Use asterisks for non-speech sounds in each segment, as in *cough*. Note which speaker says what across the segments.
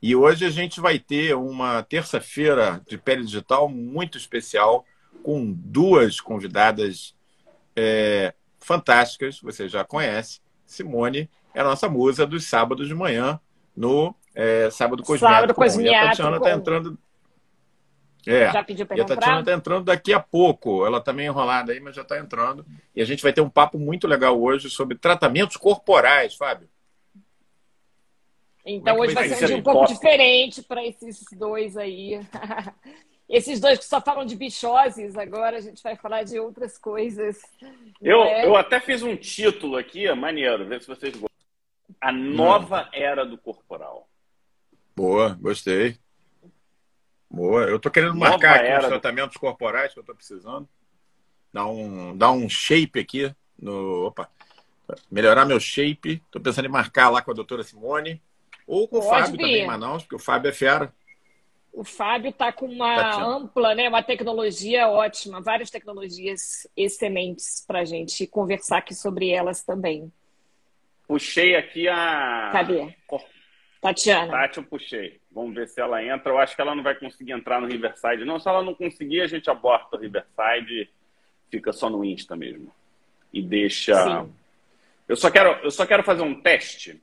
Speaker 1: E hoje a gente vai ter uma terça-feira de pele digital muito especial, com duas convidadas é, fantásticas, você já conhece. Simone é a nossa musa dos sábados de manhã no é, Sábado Cosmético. Sábado
Speaker 2: Cosmético. E
Speaker 1: a Tatiana está entrando. É. Já pediu para E a Tatiana está entrando daqui a pouco. Ela está meio enrolada aí, mas já está entrando. E a gente vai ter um papo muito legal hoje sobre tratamentos corporais, Fábio.
Speaker 2: Então hoje vai ser um dia um pouco diferente para esses dois aí. *laughs* esses dois que só falam de bichoses, agora a gente vai falar de outras coisas.
Speaker 3: Eu, é? eu até fiz um título aqui, maneiro, ver se vocês gostam. A nova era do corporal.
Speaker 1: Boa, gostei. Boa. Eu tô querendo nova marcar aqui os tratamentos do... corporais que eu tô precisando. Dar um, dar um shape aqui no. Opa! Melhorar meu shape. Tô pensando em marcar lá com a doutora Simone. Ou com Pode o Fábio vir. também em Manaus, porque o Fábio é fera.
Speaker 2: O Fábio está com uma Tatiana. ampla, né, uma tecnologia ótima, várias tecnologias excelentes para a gente conversar aqui sobre elas também.
Speaker 3: Puxei aqui a.
Speaker 2: Cadê? Tatiana.
Speaker 3: Tati, eu puxei. Vamos ver se ela entra. Eu acho que ela não vai conseguir entrar no Riverside. Não, se ela não conseguir, a gente aborta o Riverside fica só no Insta mesmo. E deixa. Sim. Eu só quero, eu só quero fazer um teste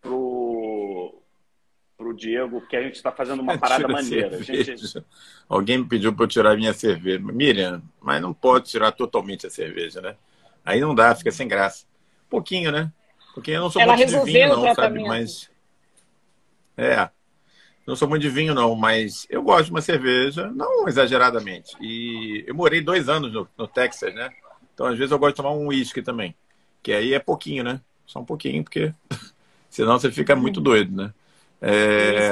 Speaker 3: pro, pro Diego, que a gente está fazendo uma *laughs* parada maneira. Gente...
Speaker 1: Alguém me pediu para eu tirar minha cerveja. Miriam, mas não pode tirar totalmente a cerveja, né? Aí não dá, fica sem graça. Pouquinho, né? Porque eu não sou
Speaker 2: Ela
Speaker 1: muito de vinho,
Speaker 2: não,
Speaker 1: sabe? Mas. É. Não sou muito de vinho, não, mas eu gosto de uma cerveja, não exageradamente. E eu morei dois anos no, no Texas, né? Então, às vezes, eu gosto de tomar um uísque também. Que aí é pouquinho, né? Só um pouquinho, porque *laughs* senão você fica muito doido, né? É,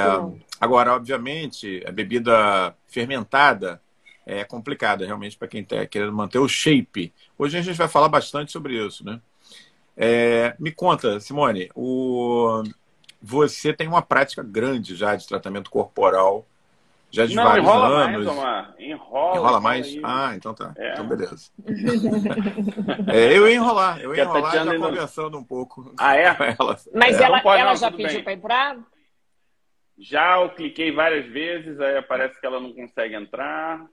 Speaker 1: agora, obviamente, a bebida fermentada é complicada realmente para quem está querendo manter o shape. Hoje a gente vai falar bastante sobre isso, né? É, me conta, Simone, o... você tem uma prática grande já de tratamento corporal, já de Não, vários enrola anos.
Speaker 3: Mais, enrola,
Speaker 1: enrola mais? Aí. Ah, então tá. É. Então beleza. *laughs* é, eu ia enrolar, eu ia enrolar já conversando um pouco.
Speaker 3: Ah, é?
Speaker 2: Ela. Mas é. ela, ela não, já pediu para entrar?
Speaker 3: Já eu cliquei várias vezes, aí aparece que ela não consegue entrar.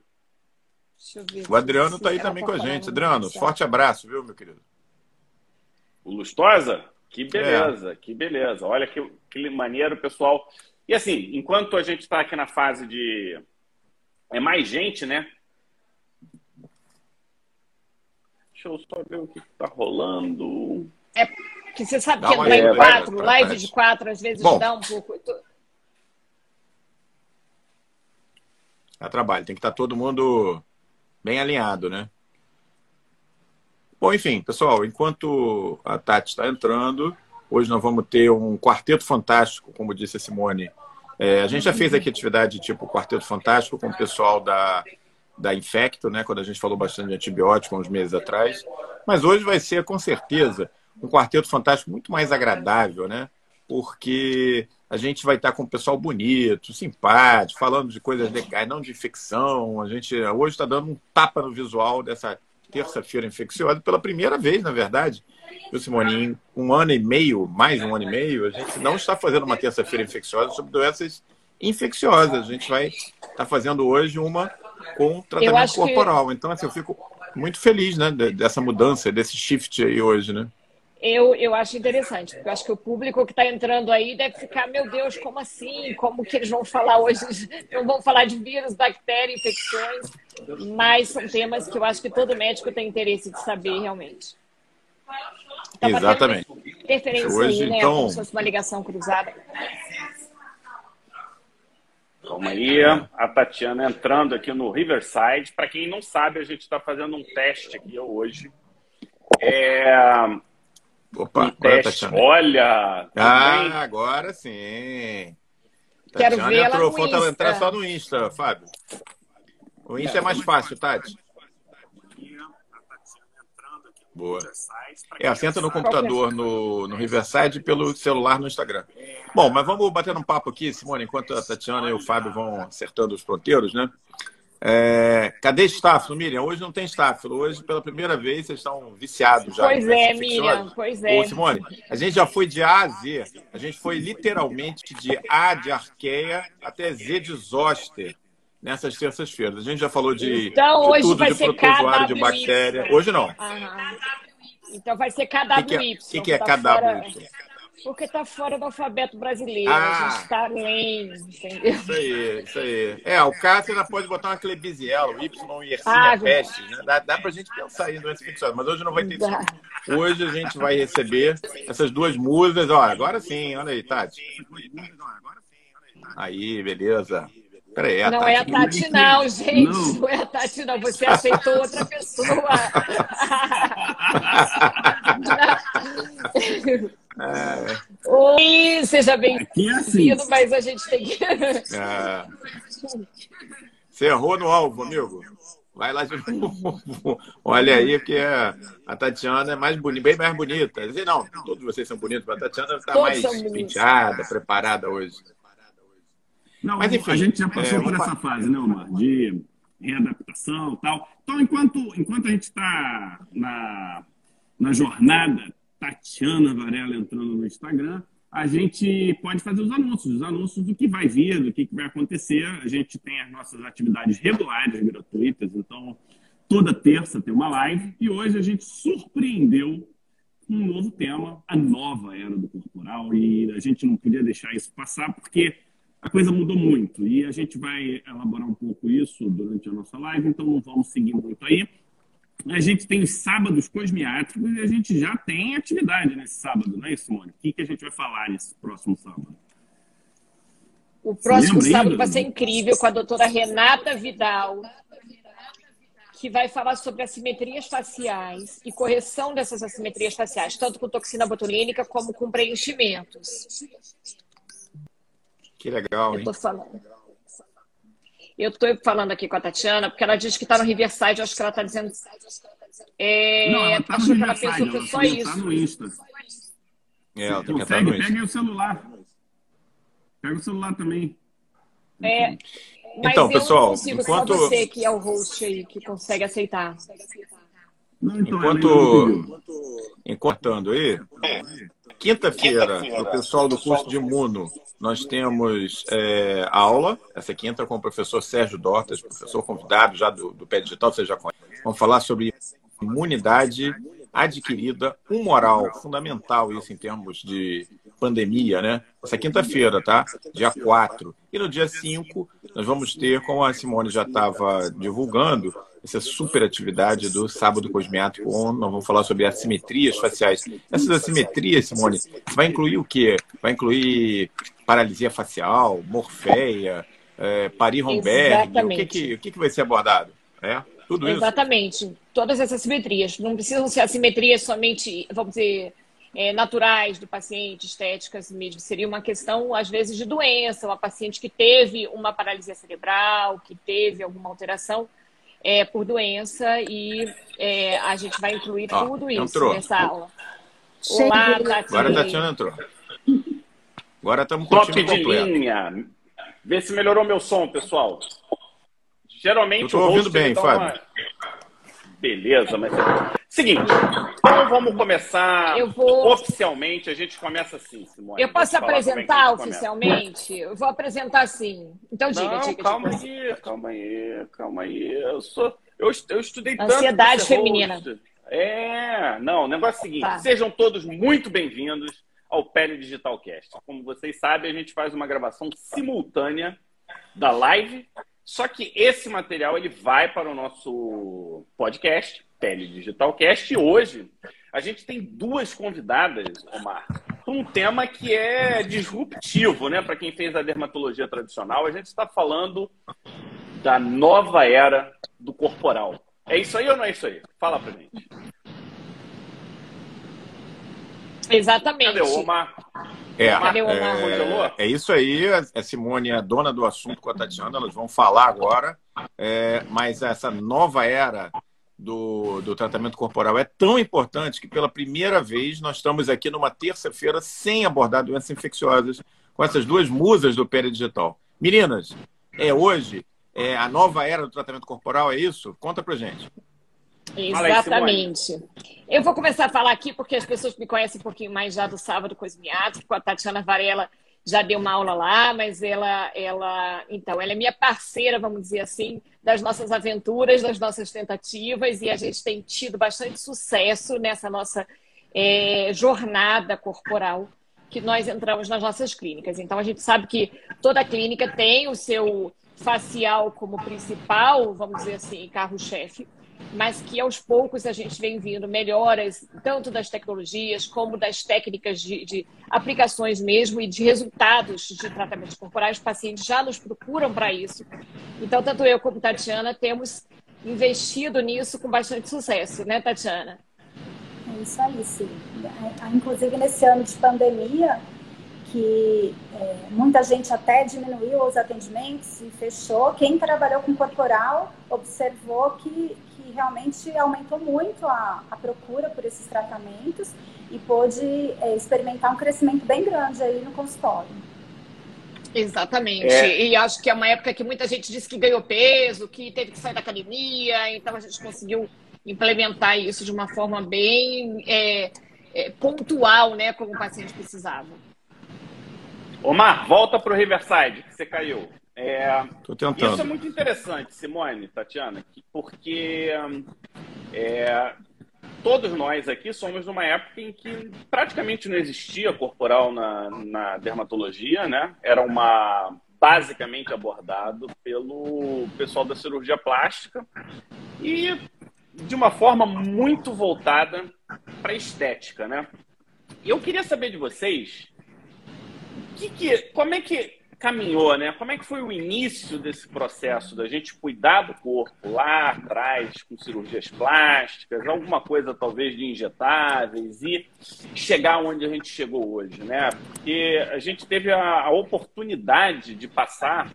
Speaker 1: O Adriano está aí também tá com a gente. Adriano, forte abraço, viu, meu querido?
Speaker 3: O Lustosa? Que beleza, é. que beleza. Olha que, que maneiro, pessoal. E assim, enquanto a gente está aqui na fase de. É mais gente, né? Deixa eu só ver o que está rolando.
Speaker 2: É que você sabe dá que entrar em quatro, live de quatro, às vezes Bom, dá um pouco.
Speaker 1: Dá trabalho, tem que estar tá todo mundo bem alinhado, né? Bom, enfim, pessoal, enquanto a Tati está entrando, hoje nós vamos ter um quarteto fantástico, como disse a Simone. É, a gente já fez aqui atividade tipo quarteto fantástico com o pessoal da, da Infecto, né, quando a gente falou bastante de antibiótico uns meses atrás. Mas hoje vai ser, com certeza, um quarteto fantástico muito mais agradável, né? Porque a gente vai estar com o pessoal bonito, simpático, falando de coisas legais, não de infecção. A gente hoje está dando um tapa no visual dessa terça-feira infecciosa pela primeira vez, na verdade. Viu, Simone? Em um ano e meio, mais um ano e meio, a gente não está fazendo uma terça-feira infecciosa sobre doenças infecciosas. A gente vai estar tá fazendo hoje uma com tratamento corporal. Que... Então, assim, eu fico muito feliz né, dessa mudança, desse shift aí hoje, né?
Speaker 2: Eu, eu acho interessante, porque eu acho que o público que está entrando aí deve ficar, meu Deus, como assim? Como que eles vão falar hoje? *laughs* Não vão falar de vírus, bactérias, infecções, mas são temas que eu acho que todo médico tem interesse de saber realmente.
Speaker 1: Tá Exatamente.
Speaker 2: Interferência hoje, aí, né? Então... Como se fosse uma ligação cruzada.
Speaker 3: Calma aí, a Tatiana entrando aqui no Riverside. Para quem não sabe, a gente está fazendo um teste aqui hoje. É,
Speaker 1: Opa,
Speaker 3: um teste. Olha!
Speaker 1: Ah, agora sim.
Speaker 2: Quero Tatiana ver ela entrou, falta
Speaker 1: Insta. entrar só no Insta, Fábio. O Insta é mais fácil, Tati. Boa. É, assenta no computador no, no Riverside pelo celular no Instagram. Bom, mas vamos bater um papo aqui, Simone, enquanto a Tatiana e o Fábio vão acertando os ponteiros, né? É, cadê Stáfilo, Miriam? Hoje não tem Stáfilo. Hoje, pela primeira vez, vocês estão viciados já.
Speaker 2: Pois é, Miriam, pois é.
Speaker 1: Ô, Simone, a gente já foi de A a Z. A gente foi literalmente de A de Arqueia até Z de Zoster nessas terças-feiras. A gente já falou de,
Speaker 2: então,
Speaker 1: de
Speaker 2: hoje
Speaker 1: tudo,
Speaker 2: vai
Speaker 1: de
Speaker 2: ser
Speaker 1: protozoário, de bactéria. Hoje não.
Speaker 2: Aham. Então vai ser KWY.
Speaker 1: O que, que, é, que, que é
Speaker 2: tá
Speaker 1: KWY?
Speaker 2: Fora... Porque está fora do alfabeto brasileiro,
Speaker 1: Ah.
Speaker 2: a gente está além, entendeu?
Speaker 1: Isso aí, isso aí. É, o Cássio ainda pode botar uma Clebiziela, o Y e
Speaker 2: Ah,
Speaker 1: Yersinia Peste. Né? Dá, dá pra gente pensar aí durante esse mas hoje não vai ter isso.
Speaker 2: Dá.
Speaker 1: Hoje a gente vai receber essas duas musas. Ó, agora sim, olha aí, Tati. Aí, beleza. Peraí, a
Speaker 2: Não
Speaker 1: Tati.
Speaker 2: é a Tati, não, *laughs* gente.
Speaker 4: Não.
Speaker 2: Não é a Tati, não. Você aceitou outra pessoa. *laughs* *laughs*
Speaker 1: É,
Speaker 2: Oi, seja
Speaker 4: Aqui é assim.
Speaker 2: bem-vindo, mas a gente tem que.
Speaker 1: é. Você errou no alvo, amigo. Vai lá de novo. Olha aí que é- a Tatiana é mais bonita, bem mais bonita. Dizer, não, todos vocês são bonitos, mas a Tatiana está mais penteada, preparada hoje.
Speaker 4: Não,
Speaker 1: Mas, enfim,
Speaker 4: a gente já passou
Speaker 1: é,
Speaker 4: por essa fase, né, Omar? De readaptação e tal. Então, enquanto, enquanto a gente está na, na jornada Tatiana Varela entrando no Instagram, a gente pode fazer os anúncios, os anúncios do que vai vir, do que, vai acontecer. A gente tem as nossas atividades regulares, gratuitas, então toda terça tem uma live e hoje a gente surpreendeu um novo tema, a nova era do corporal, e a gente não podia deixar isso passar porque a coisa mudou muito e a gente vai elaborar um pouco isso durante a nossa live, então não vamos seguir muito aí. A gente tem os sábados cosmiátricos e a gente já tem atividade nesse sábado, não é isso, Simone? O que, que a gente vai falar nesse próximo sábado?
Speaker 2: O próximo
Speaker 4: Lembra
Speaker 2: sábado vai ser incrível com a doutora Renata Vidal, que vai falar sobre assimetrias faciais e correção dessas assimetrias faciais, tanto com toxina botulínica como com preenchimentos.
Speaker 1: Que legal,
Speaker 2: Eu
Speaker 1: hein?
Speaker 2: tô falando. Eu tô falando aqui com a Tatiana, porque ela diz que está no Riverside, eu acho que ela está dizendo. É,
Speaker 4: não, ela tá
Speaker 2: acho que ela pensou que só
Speaker 4: só
Speaker 2: isso.
Speaker 4: tá no Insta.
Speaker 1: É, ela tem que entrar
Speaker 4: Consegue?
Speaker 1: no Insta.
Speaker 4: Pega aí o celular. Pega o celular também.
Speaker 2: É, mas
Speaker 1: Então,
Speaker 2: eu
Speaker 1: pessoal, enquanto-
Speaker 2: só você que é o host aí, que consegue aceitar.
Speaker 4: Não, então,
Speaker 1: Enquanto-. Encortando aí, quinta-feira, o pessoal do curso de Imuno, nós temos é, aula, essa quinta, com o professor Sérgio Dortas, professor convidado já do, do Pé Digital, você já conhece. Vamos falar sobre imunidade adquirida, humoral, fundamental isso em termos de pandemia, né? Essa quinta-feira, tá? Dia 4. E no dia 5, nós vamos ter, como a Simone já estava divulgando, essa super atividade do Sábado Cosmiátrico, onde nós vamos falar sobre assimetrias faciais. Essas assimetrias, Simone, vai incluir o quê? Vai incluir paralisia facial, morfeia, é, Paris-Romberg, o que, que, o que, que vai ser abordado? É? Tudo isso?
Speaker 2: Exatamente. Todas essas assimetrias. Não precisam ser assimetrias somente, vamos dizer, é, naturais do paciente, estéticas mesmo. Seria uma questão, às vezes, de doença. Uma paciente que teve uma paralisia cerebral, que teve alguma alteração é, por doença e é, a gente vai incluir
Speaker 1: Ó,
Speaker 2: tudo isso
Speaker 1: entrou.
Speaker 2: nessa aula. Olá.
Speaker 1: Agora a Tatiana entrou. Agora estamos com o
Speaker 3: Top de
Speaker 1: completo.
Speaker 3: linha. Vê se melhorou meu som, pessoal. Geralmente host,
Speaker 1: ouvindo bem, Fábio.
Speaker 3: Beleza, mas... Seguinte, então vamos começar
Speaker 2: vou-
Speaker 3: oficialmente. A gente começa assim, Simone.
Speaker 2: Eu posso
Speaker 3: é
Speaker 2: apresentar
Speaker 3: começa.
Speaker 2: oficialmente? Eu vou apresentar sim. Então diga,
Speaker 3: Não,
Speaker 2: diga.
Speaker 3: calma
Speaker 2: diga.
Speaker 3: aí, calma aí, calma aí. Eu, sou, eu, eu estudei tanto.
Speaker 2: Ansiedade
Speaker 3: pra ser
Speaker 2: feminina.
Speaker 3: host. É, não, o negócio é o seguinte:
Speaker 2: Tá.
Speaker 3: sejam todos muito bem-vindos ao Pele Digital Cast. Como vocês sabem, a gente faz uma gravação simultânea da live, só que esse material ele vai para o nosso podcast, Pele Digital Cast, e hoje a gente tem duas convidadas, Omar, para um tema que é disruptivo, né? Para quem fez a dermatologia tradicional, a gente está falando da nova era do corporal. É isso aí ou não é isso aí? Fala pra gente.
Speaker 2: Exatamente.
Speaker 3: Cadê o Omar?
Speaker 1: É,
Speaker 2: Cadê o Omar?
Speaker 1: É, é isso aí. A Simone é a dona do assunto com a Tatiana, elas vão falar agora. É, mas essa nova era do, do tratamento corporal é tão importante que, pela primeira vez, nós estamos aqui numa terça-feira sem abordar doenças infecciosas com essas duas musas do Pere Digital. Meninas, é hoje é a nova era do tratamento corporal, é isso? Conta pra gente.
Speaker 2: Exatamente. Eu vou começar a falar aqui porque as pessoas me conhecem um pouquinho mais já do Sábado Cosmiátrico. A Tatiana Varela já deu uma aula lá, mas ela, ela, então, ela é minha parceira, vamos dizer assim, das nossas aventuras, das nossas tentativas, e a gente tem tido bastante sucesso nessa nossa é, jornada corporal que nós entramos nas nossas clínicas. Então, a gente sabe que toda clínica tem o seu facial como principal, vamos dizer assim, carro-chefe, mas que aos poucos a gente vem vindo melhoras, tanto das tecnologias como das técnicas de, de aplicações mesmo e de resultados de tratamentos corporais. Os pacientes já nos procuram para isso. Então, tanto eu como Tatiana temos investido nisso com bastante sucesso, né, Tatiana?
Speaker 5: É isso aí, sim. Inclusive, nesse ano de pandemia, que é, muita gente até diminuiu os atendimentos e fechou. Quem trabalhou com corporal observou que, que realmente aumentou muito a, a procura por esses tratamentos e pôde é, experimentar um crescimento bem grande aí no consultório.
Speaker 2: Exatamente. É. E acho que é uma época que muita gente disse que ganhou peso, que teve que sair da academia, então a gente conseguiu implementar isso de uma forma bem é, é, pontual, né, como o paciente precisava.
Speaker 3: Omar, volta para o Riverside, que você caiu.
Speaker 1: É.
Speaker 3: Isso é muito interessante, Simone, Tatiana, porque é, todos nós aqui somos numa época em que praticamente não existia corporal na, na dermatologia, né? Era uma basicamente abordado pelo pessoal da cirurgia plástica e de uma forma muito voltada para estética, né? Eu queria saber de vocês que que, como é que caminhou, né? Como é que foi o início desse processo da gente cuidar do corpo lá atrás, com cirurgias plásticas, alguma coisa talvez de injetáveis e chegar onde a gente chegou hoje, né? Porque a gente teve a, a oportunidade de passar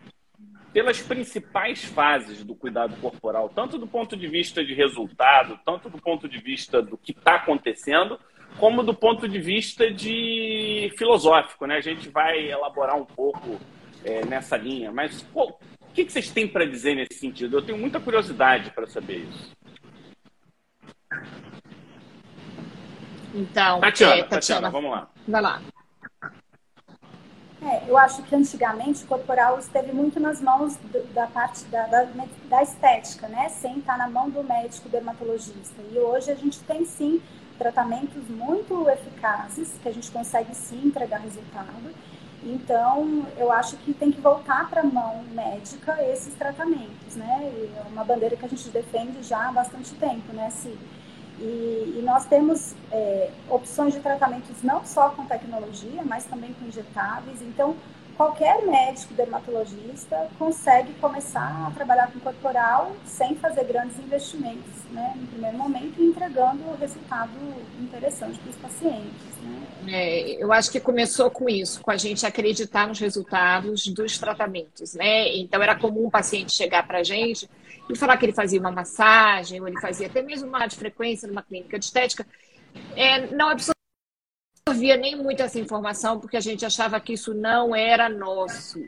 Speaker 3: pelas principais fases do cuidado corporal, tanto do ponto de vista de resultado, tanto do ponto de vista do que está acontecendo, como do ponto de vista de filosófico, né? A gente vai elaborar um pouco é, nessa linha. Mas pô, o que, que vocês têm para dizer nesse sentido? Eu tenho muita curiosidade para saber isso.
Speaker 2: Então,
Speaker 3: Tatiana, é, Tatiana, Tatiana, vamos lá.
Speaker 2: Vai lá.
Speaker 5: É, eu acho que antigamente o corporal esteve muito nas mãos do, da parte da, da, da, estética, né? Sem estar na mão do médico dermatologista. E hoje a gente tem sim tratamentos muito eficazes, que a gente consegue sim entregar resultado. Então, eu acho que tem que voltar para a mão médica esses tratamentos, né? é uma bandeira que a gente defende já há bastante tempo, né, Sim. E, e nós temos é, opções de tratamentos não só com tecnologia, mas também com injetáveis. Então, qualquer médico dermatologista consegue começar a trabalhar com corporal sem fazer grandes investimentos, né, no primeiro momento, e entregando resultado interessante para os pacientes.
Speaker 2: É, eu acho que começou com isso, com a gente acreditar nos resultados dos tratamentos, né? Então era comum o paciente chegar para a gente e falar que ele fazia uma massagem, ou ele fazia até mesmo uma de frequência numa clínica de estética. É, não absorvia nem muito essa informação, porque a gente achava que isso não era nosso.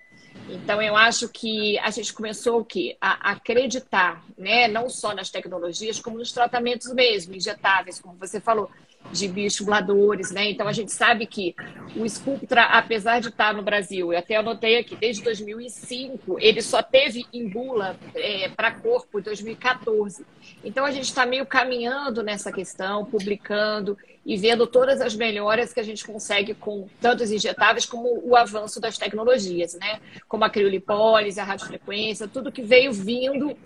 Speaker 2: Então, eu acho que a gente começou o quê? A acreditar, né? não só nas tecnologias, como nos tratamentos mesmo, injetáveis, como você falou de bioestimuladores, né? Então a gente sabe que o Sculptra, apesar de estar no Brasil, eu até anotei aqui, desde 2005, ele só teve em bula é, para corpo em 2014. Então a gente está meio caminhando nessa questão, publicando e vendo todas as melhoras que a gente consegue com tanto os injetáveis como o avanço das tecnologias, né? Como a criolipólise, a radiofrequência, tudo que veio vindo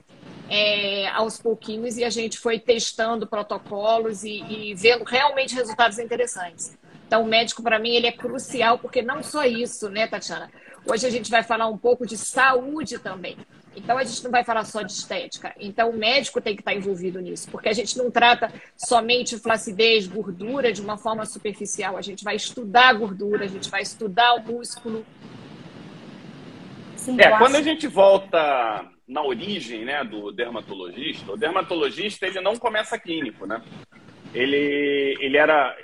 Speaker 2: é, aos pouquinhos e a gente foi testando protocolos e, e vendo realmente resultados interessantes. Então, o médico, para mim, ele é crucial, porque não só isso, né, Tatiana? Hoje a gente vai falar um pouco de saúde também. Então, a gente não vai falar só de estética. Então, o médico tem que estar envolvido nisso, porque a gente não trata somente flacidez, gordura de uma forma superficial. A gente vai estudar a gordura, a gente vai estudar o músculo.
Speaker 3: Sim, é, quando a gente volta na origem né, do dermatologista, o dermatologista ele não começa clínico, né? Ele, ele era.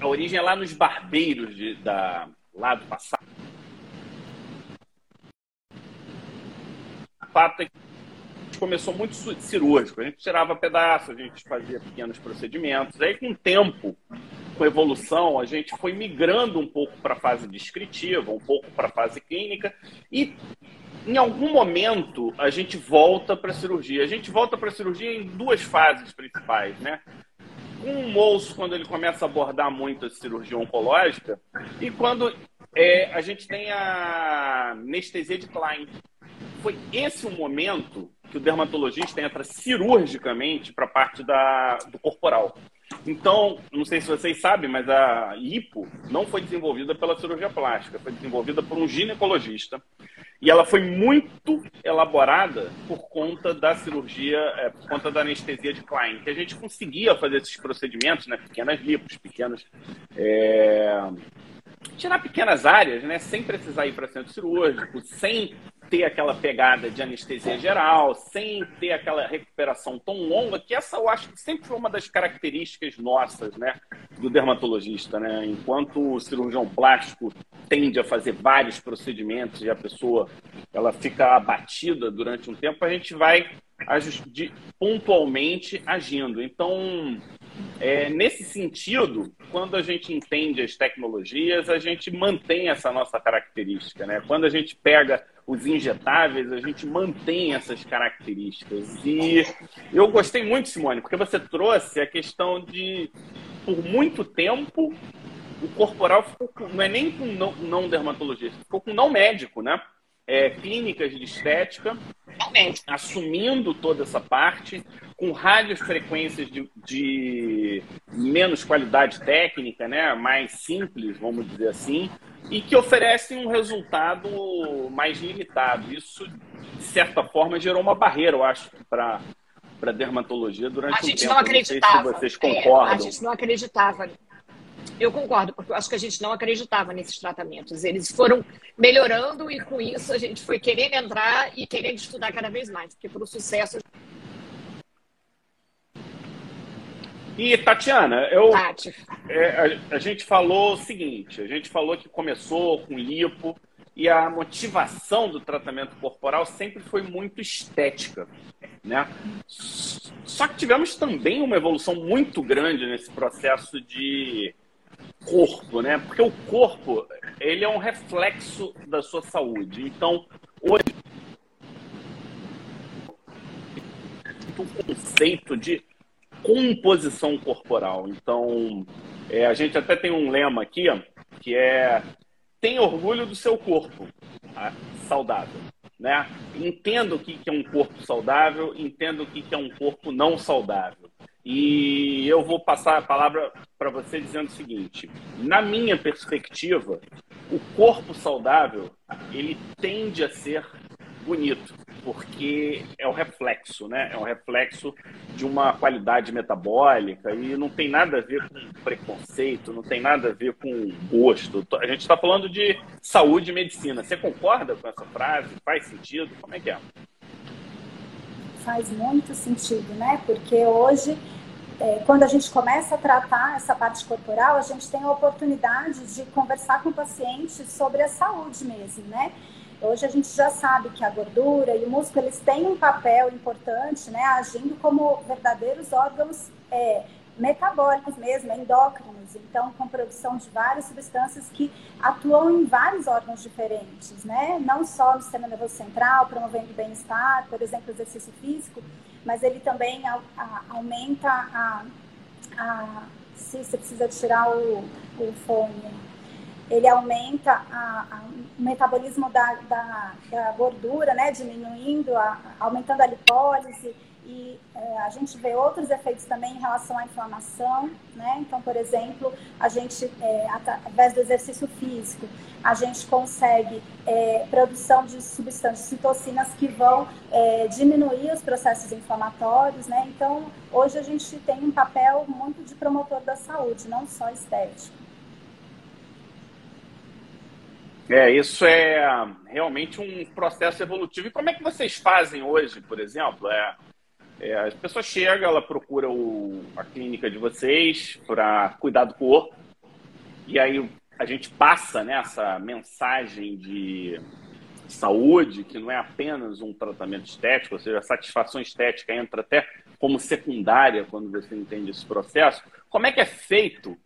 Speaker 3: A origem é lá nos barbeiros de, da, lá do passado. fato é que começou muito cirúrgico. A gente tirava pedaços, a gente fazia pequenos procedimentos. Aí, com o tempo, com a evolução, a gente foi migrando um pouco para a fase descritiva, um pouco para a fase clínica e em algum momento a gente volta para a cirurgia. A gente volta para a cirurgia em duas fases principais, né? Um moço quando ele começa a abordar muito a cirurgia oncológica e quando é, a gente tem a anestesia de Klein. Foi esse o momento que o dermatologista entra cirurgicamente para a parte da, do corporal. Então, não sei se vocês sabem, mas a lipo não foi desenvolvida pela cirurgia plástica, foi desenvolvida por um ginecologista. E ela foi muito elaborada por conta da cirurgia, é, por conta da anestesia de Klein, que a gente conseguia fazer esses procedimentos, né, pequenas lipos, pequenos. É... Tirar pequenas áreas, né, sem precisar ir para centro cirúrgico, sem ter aquela pegada de anestesia geral, sem ter aquela recuperação tão longa, que essa eu acho que sempre foi uma das características nossas, né, do dermatologista, né? Enquanto o cirurgião plástico tende a fazer vários procedimentos e a pessoa ela fica abatida durante um tempo, a gente vai pontualmente agindo. Então, é, nesse sentido, quando a gente entende as tecnologias, a gente mantém essa nossa característica. Né? Quando a gente pega os injetáveis, a gente mantém essas características. E eu gostei muito, Simone, porque você trouxe a questão de, por muito tempo, o corporal ficou com, não é nem com não, não dermatologista, ficou com não médico, né? É, clínicas de estética, assumindo toda essa parte, com radiofrequências de, de menos qualidade técnica, né? mais simples, vamos dizer assim, e que oferecem um resultado mais limitado. Isso, de certa forma, gerou uma barreira, eu acho, para para dermatologia durante
Speaker 2: a gente
Speaker 3: tempo.
Speaker 2: não acreditava.
Speaker 3: Não se vocês concordam. É,
Speaker 2: a gente não acreditava. Eu concordo, porque eu acho que a gente não acreditava nesses tratamentos. Eles foram melhorando e com isso a gente foi querendo entrar e querendo estudar cada vez mais, porque para o sucesso
Speaker 3: E, Tatiana, eu, é, a, a, gente falou o seguinte: a gente falou que começou com lipo e a motivação do tratamento corporal sempre foi muito estética. Né? Só que tivemos também uma evolução muito grande nesse processo de corpo, né? Porque o corpo ele é um reflexo da sua saúde. Então, hoje o conceito de composição corporal. Então, é, a gente até tem um lema aqui, que é tem orgulho do seu corpo tá? saudável. Né? Entenda o que é um corpo saudável, entenda o que é um corpo não saudável. E eu vou passar a palavra para você dizendo o seguinte: na minha perspectiva, o corpo saudável ele tende a ser bonito, porque é o reflexo, né? É um reflexo de uma qualidade metabólica e não tem nada a ver com preconceito, não tem nada a ver com gosto. A gente está falando de saúde e medicina. Você concorda com essa frase? Faz sentido? Como é que é?
Speaker 5: Faz muito sentido, né? Porque hoje é, quando a gente começa a tratar essa parte corporal, a gente tem a oportunidade de conversar com o paciente sobre a saúde mesmo, né? Hoje a gente já sabe que a gordura e o músculo eles têm um papel importante, né, agindo como verdadeiros órgãos é, metabólicos mesmo, endócrinos, então com produção de várias substâncias que atuam em vários órgãos diferentes, né? Não só no sistema nervoso central, promovendo bem-estar, por exemplo, exercício físico, mas ele também a, a, aumenta a, a, se você precisa tirar o, o fone, ele aumenta a, a, o metabolismo da, da, da, gordura, né, diminuindo, a, aumentando a lipólise, e é, a gente vê outros efeitos também em relação à inflamação, né? Então, por exemplo, a gente, é, através do exercício físico, a gente consegue é, produção de substâncias citocinas que vão é, diminuir os processos inflamatórios, né? Então, hoje a gente tem um papel muito de promotor da saúde, não só estético.
Speaker 3: É, isso é realmente um processo evolutivo. E como é que vocês fazem hoje, por exemplo? É, é a pessoa chega, ela procura o, a clínica de vocês para cuidar do corpo, e aí a gente passa né, essa mensagem de saúde, que não é apenas um tratamento estético, ou seja, a satisfação estética entra até como secundária quando você entende esse processo. Como é que é feito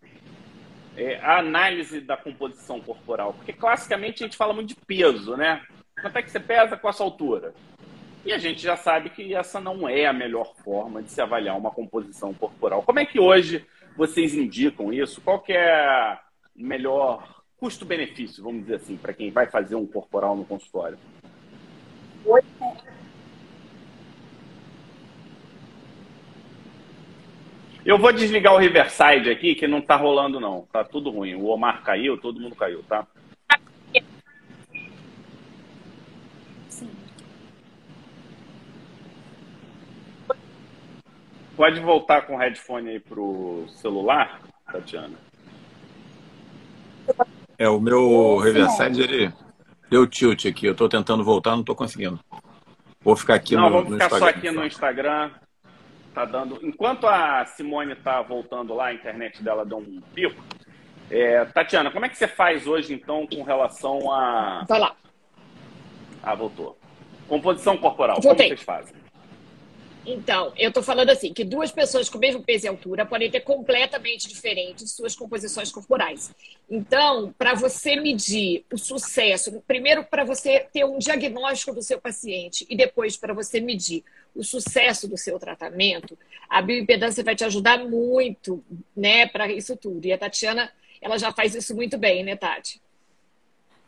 Speaker 3: é, a análise da composição corporal? Porque classicamente a gente fala muito de peso, né? Quanto é que você pesa com essa altura? E a gente já sabe que essa não é a melhor forma de se avaliar uma composição corporal. Como é que hoje vocês indicam isso? Qual que é o melhor custo-benefício, vamos dizer assim, para quem vai fazer um corporal no consultório? Eu vou desligar o Riverside aqui, que não está rolando não. Tá tudo ruim. O Omar caiu, todo mundo caiu, tá? Sim. Pode voltar com o headphone aí pro celular, Tatiana?
Speaker 1: É, o meu Riverside, ele deu tilt aqui. Eu estou tentando voltar, não estou conseguindo. Vou ficar aqui
Speaker 3: não,
Speaker 1: no,
Speaker 3: vamos ficar só aqui no Instagram. Tá dando... Enquanto a Simone está voltando lá, a internet dela deu um pico. É, Tatiana, como é que você faz hoje, então, com relação a...
Speaker 2: Vai lá.
Speaker 3: Ah, voltou. Composição corporal,
Speaker 2: Voltei.
Speaker 3: como vocês fazem?
Speaker 2: Então, eu estou falando assim, que duas pessoas com o mesmo peso e altura podem ter completamente diferentes suas composições corporais. Então, para você medir o sucesso, primeiro para você ter um diagnóstico do seu paciente e depois para você medir o sucesso do seu tratamento, a bioimpedância vai te ajudar muito, né, para isso tudo. E a Tatiana, ela já faz isso muito bem, né, Tati?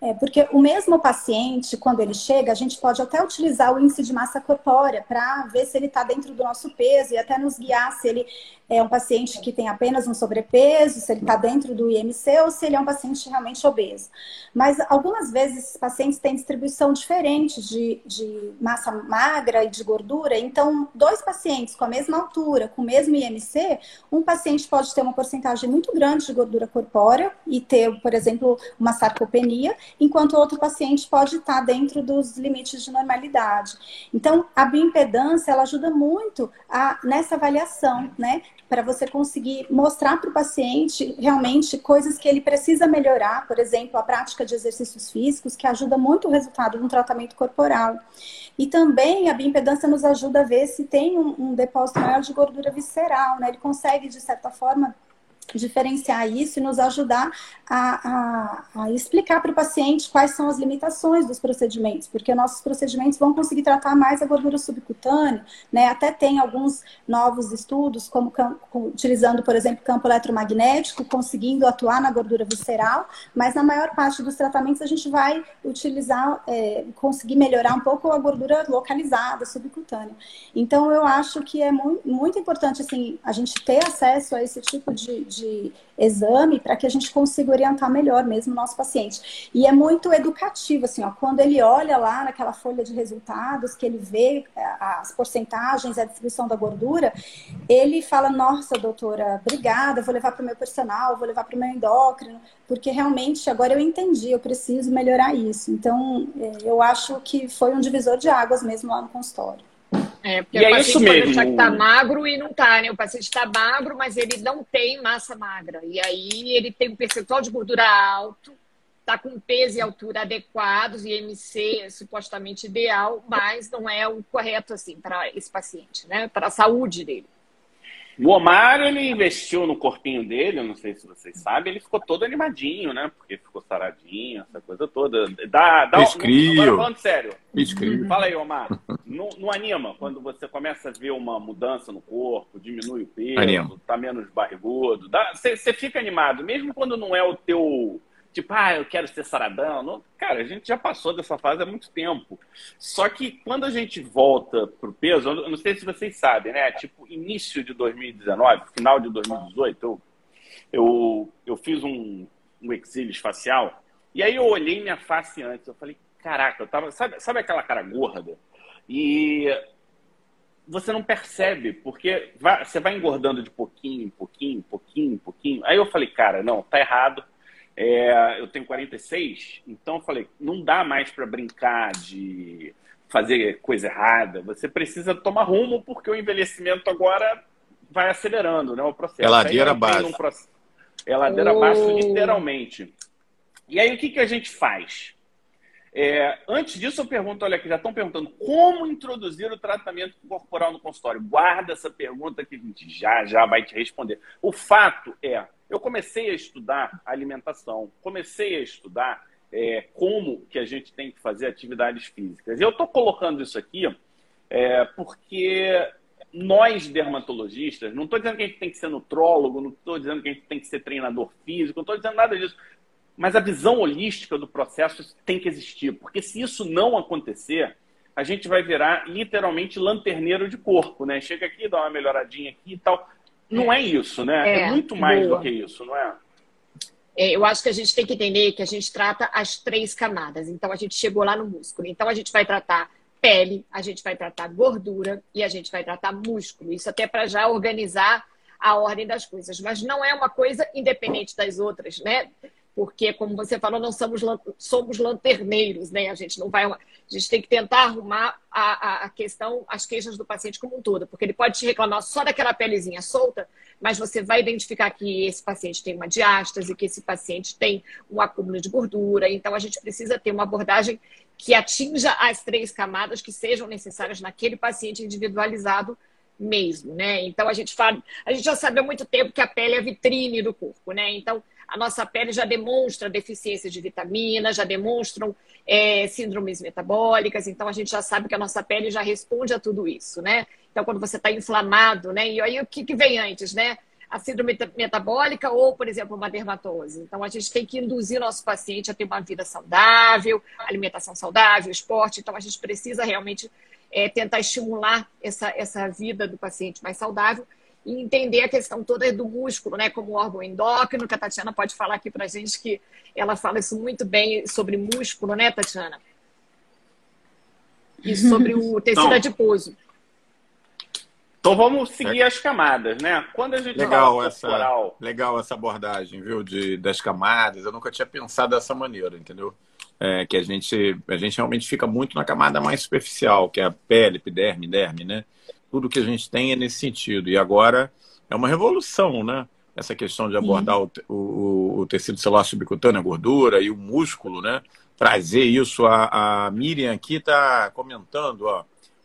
Speaker 5: É, porque o mesmo paciente, quando ele chega, a gente pode até utilizar o índice de massa corpórea para ver se ele está dentro do nosso peso e até nos guiar se ele é um paciente que tem apenas um sobrepeso, se ele está dentro do IMC ou se ele é um paciente realmente obeso. Mas algumas vezes esses pacientes têm distribuição diferente de, de massa magra e de gordura. Então, dois pacientes com a mesma altura, com o mesmo IMC, um paciente pode ter uma porcentagem muito grande de gordura corpórea e ter, por exemplo, uma sarcopenia, enquanto outro paciente pode estar dentro dos limites de normalidade. Então, a bioimpedância ela ajuda muito a, nessa avaliação, né? Para você conseguir mostrar para o paciente realmente coisas que ele precisa melhorar, por exemplo, a prática de exercícios físicos, que ajuda muito o resultado no tratamento corporal. E também a bioimpedância nos ajuda a ver se tem um, um depósito maior de gordura visceral, né? Ele consegue, de certa forma, diferenciar isso e nos ajudar a, a, a explicar para o paciente quais são as limitações dos procedimentos, porque nossos procedimentos vão conseguir tratar mais a gordura subcutânea, né? Até tem alguns novos estudos, como utilizando, por exemplo, campo eletromagnético, conseguindo atuar na gordura visceral, mas na maior parte dos tratamentos a gente vai utilizar, é, conseguir melhorar um pouco a gordura localizada, subcutânea. Então eu acho que é muito, muito importante assim a gente ter acesso a esse tipo de, de de exame para que a gente consiga orientar melhor mesmo o nosso paciente. E é muito educativo, assim, ó, quando ele olha lá naquela folha de resultados, que ele vê é, as porcentagens, a distribuição da gordura, ele fala, nossa, doutora, obrigada, vou levar para o meu personal, vou levar para o meu endócrino, porque realmente agora eu entendi, eu preciso melhorar isso. Então, é, eu acho que foi um divisor de águas mesmo lá no consultório.
Speaker 2: É, porque e o é paciente pode achar que está magro e não está, né? O paciente está magro, mas ele não tem massa magra. E aí ele tem um percentual de gordura alto, está com peso e altura adequados, e IMC supostamente ideal, mas não é o correto assim para esse paciente, né? Para a saúde dele.
Speaker 3: O Omar, ele investiu no corpinho dele, eu não sei se vocês sabem, ele ficou todo animadinho, né? Porque ficou saradinho, essa coisa toda. Dá, dá
Speaker 1: Escrio.
Speaker 3: Agora falando sério.
Speaker 1: Escrio.
Speaker 3: Fala aí, Omar. Não, não, anima quando você começa a ver uma mudança no corpo, diminui o peso, anima. tá menos barrigudo. Você fica animado, mesmo quando não é o teu tipo, ah, eu quero ser saradão. Não, cara, a gente já passou dessa fase há muito tempo. Só que quando a gente volta pro peso, eu não sei se vocês sabem, né? Tipo, início de 2019, final de 2018, eu, eu, eu fiz um, um exílio facial. E aí eu olhei minha face antes, eu falei, caraca, eu tava. Sabe, sabe aquela cara gorda? E você não percebe, porque vai, você vai engordando de pouquinho pouquinho, pouquinho, pouquinho. Aí eu falei, cara, não, tá errado é, eu tenho 46, então eu falei, não dá mais para brincar de fazer coisa errada. Você precisa tomar rumo, porque o envelhecimento agora vai acelerando né, o processo. É
Speaker 1: ladeira abaixo. Um processo,
Speaker 3: é ladeira abaixo, literalmente. E aí o que, que a gente faz? É, antes disso, eu pergunto, olha aqui, já estão perguntando como introduzir o tratamento corporal no consultório. Guarda essa pergunta que a gente já, já vai te responder. O fato é, eu comecei a estudar alimentação, comecei a estudar é, como que a gente tem que fazer atividades físicas. Eu estou colocando isso aqui é, porque nós, dermatologistas, não estou dizendo que a gente tem que ser nutrólogo, não estou dizendo que a gente tem que ser treinador físico, não estou dizendo nada disso. Mas a visão holística do processo tem que existir, porque se isso não acontecer, a gente vai virar literalmente lanterneiro de corpo, né? Chega aqui, dá uma melhoradinha aqui e tal. Não é isso, né? É, é muito mais boa. do que isso, não é?
Speaker 2: é? Eu acho que a gente tem que entender que a gente trata as três camadas. Então, a gente chegou lá no músculo. Então, a gente vai tratar pele, a gente vai tratar gordura e a gente vai tratar músculo. Isso até para já organizar a ordem das coisas. Mas não é uma coisa independente das outras, né? Porque, como você falou, não somos, somos lanterneiros, né? A gente não vai. A gente tem que tentar arrumar a, a questão, as queixas do paciente como um todo, porque ele pode te reclamar só daquela pelezinha solta, mas você vai identificar que esse paciente tem uma diástase, que esse paciente tem um acúmulo de gordura. Então, a gente precisa ter uma abordagem que atinja as três camadas que sejam necessárias naquele paciente individualizado mesmo, né? Então a gente fala, a gente já sabe há muito tempo que a pele é a vitrine do corpo, né? Então a nossa pele já demonstra deficiência de vitaminas, já demonstram é, síndromes metabólicas, então a gente já sabe que a nossa pele já responde a tudo isso, né? Então, quando você está inflamado, né? E aí o que, que vem antes, né? A síndrome metabólica ou, por exemplo, uma dermatose. Então, a gente tem que induzir nosso paciente a ter uma vida saudável, alimentação saudável, esporte. Então, a gente precisa realmente é, tentar estimular essa, essa vida do paciente mais saudável e entender a questão toda do músculo, né, como órgão endócrino, que a Tatiana pode falar aqui para a gente, que ela fala isso muito bem sobre músculo, né, Tatiana? E sobre o tecido então, adiposo.
Speaker 3: Então vamos seguir as camadas, né? Quando a gente
Speaker 1: legal fala essa, corporal... Legal essa abordagem, viu, de, das camadas. Eu nunca tinha pensado dessa maneira, entendeu? É, que a gente, a gente realmente fica muito na camada mais superficial, que é a pele, epiderme, derme, né? Tudo que a gente tem é nesse sentido. E agora é uma revolução, né? Essa questão de abordar o, o, o, tecido celular subcutâneo, a gordura e o músculo, né? Trazer isso. A, a Miriam aqui está comentando, ó,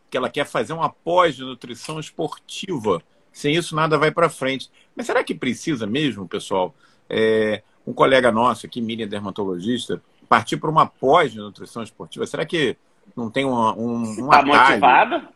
Speaker 1: que ela quer fazer uma pós de nutrição esportiva. Sem isso, nada vai para frente. Mas será que precisa mesmo, pessoal? É, um colega nosso aqui, Miriam, dermatologista, partir para uma pós de nutrição esportiva. Será que não tem uma, um, um
Speaker 3: tá motivada?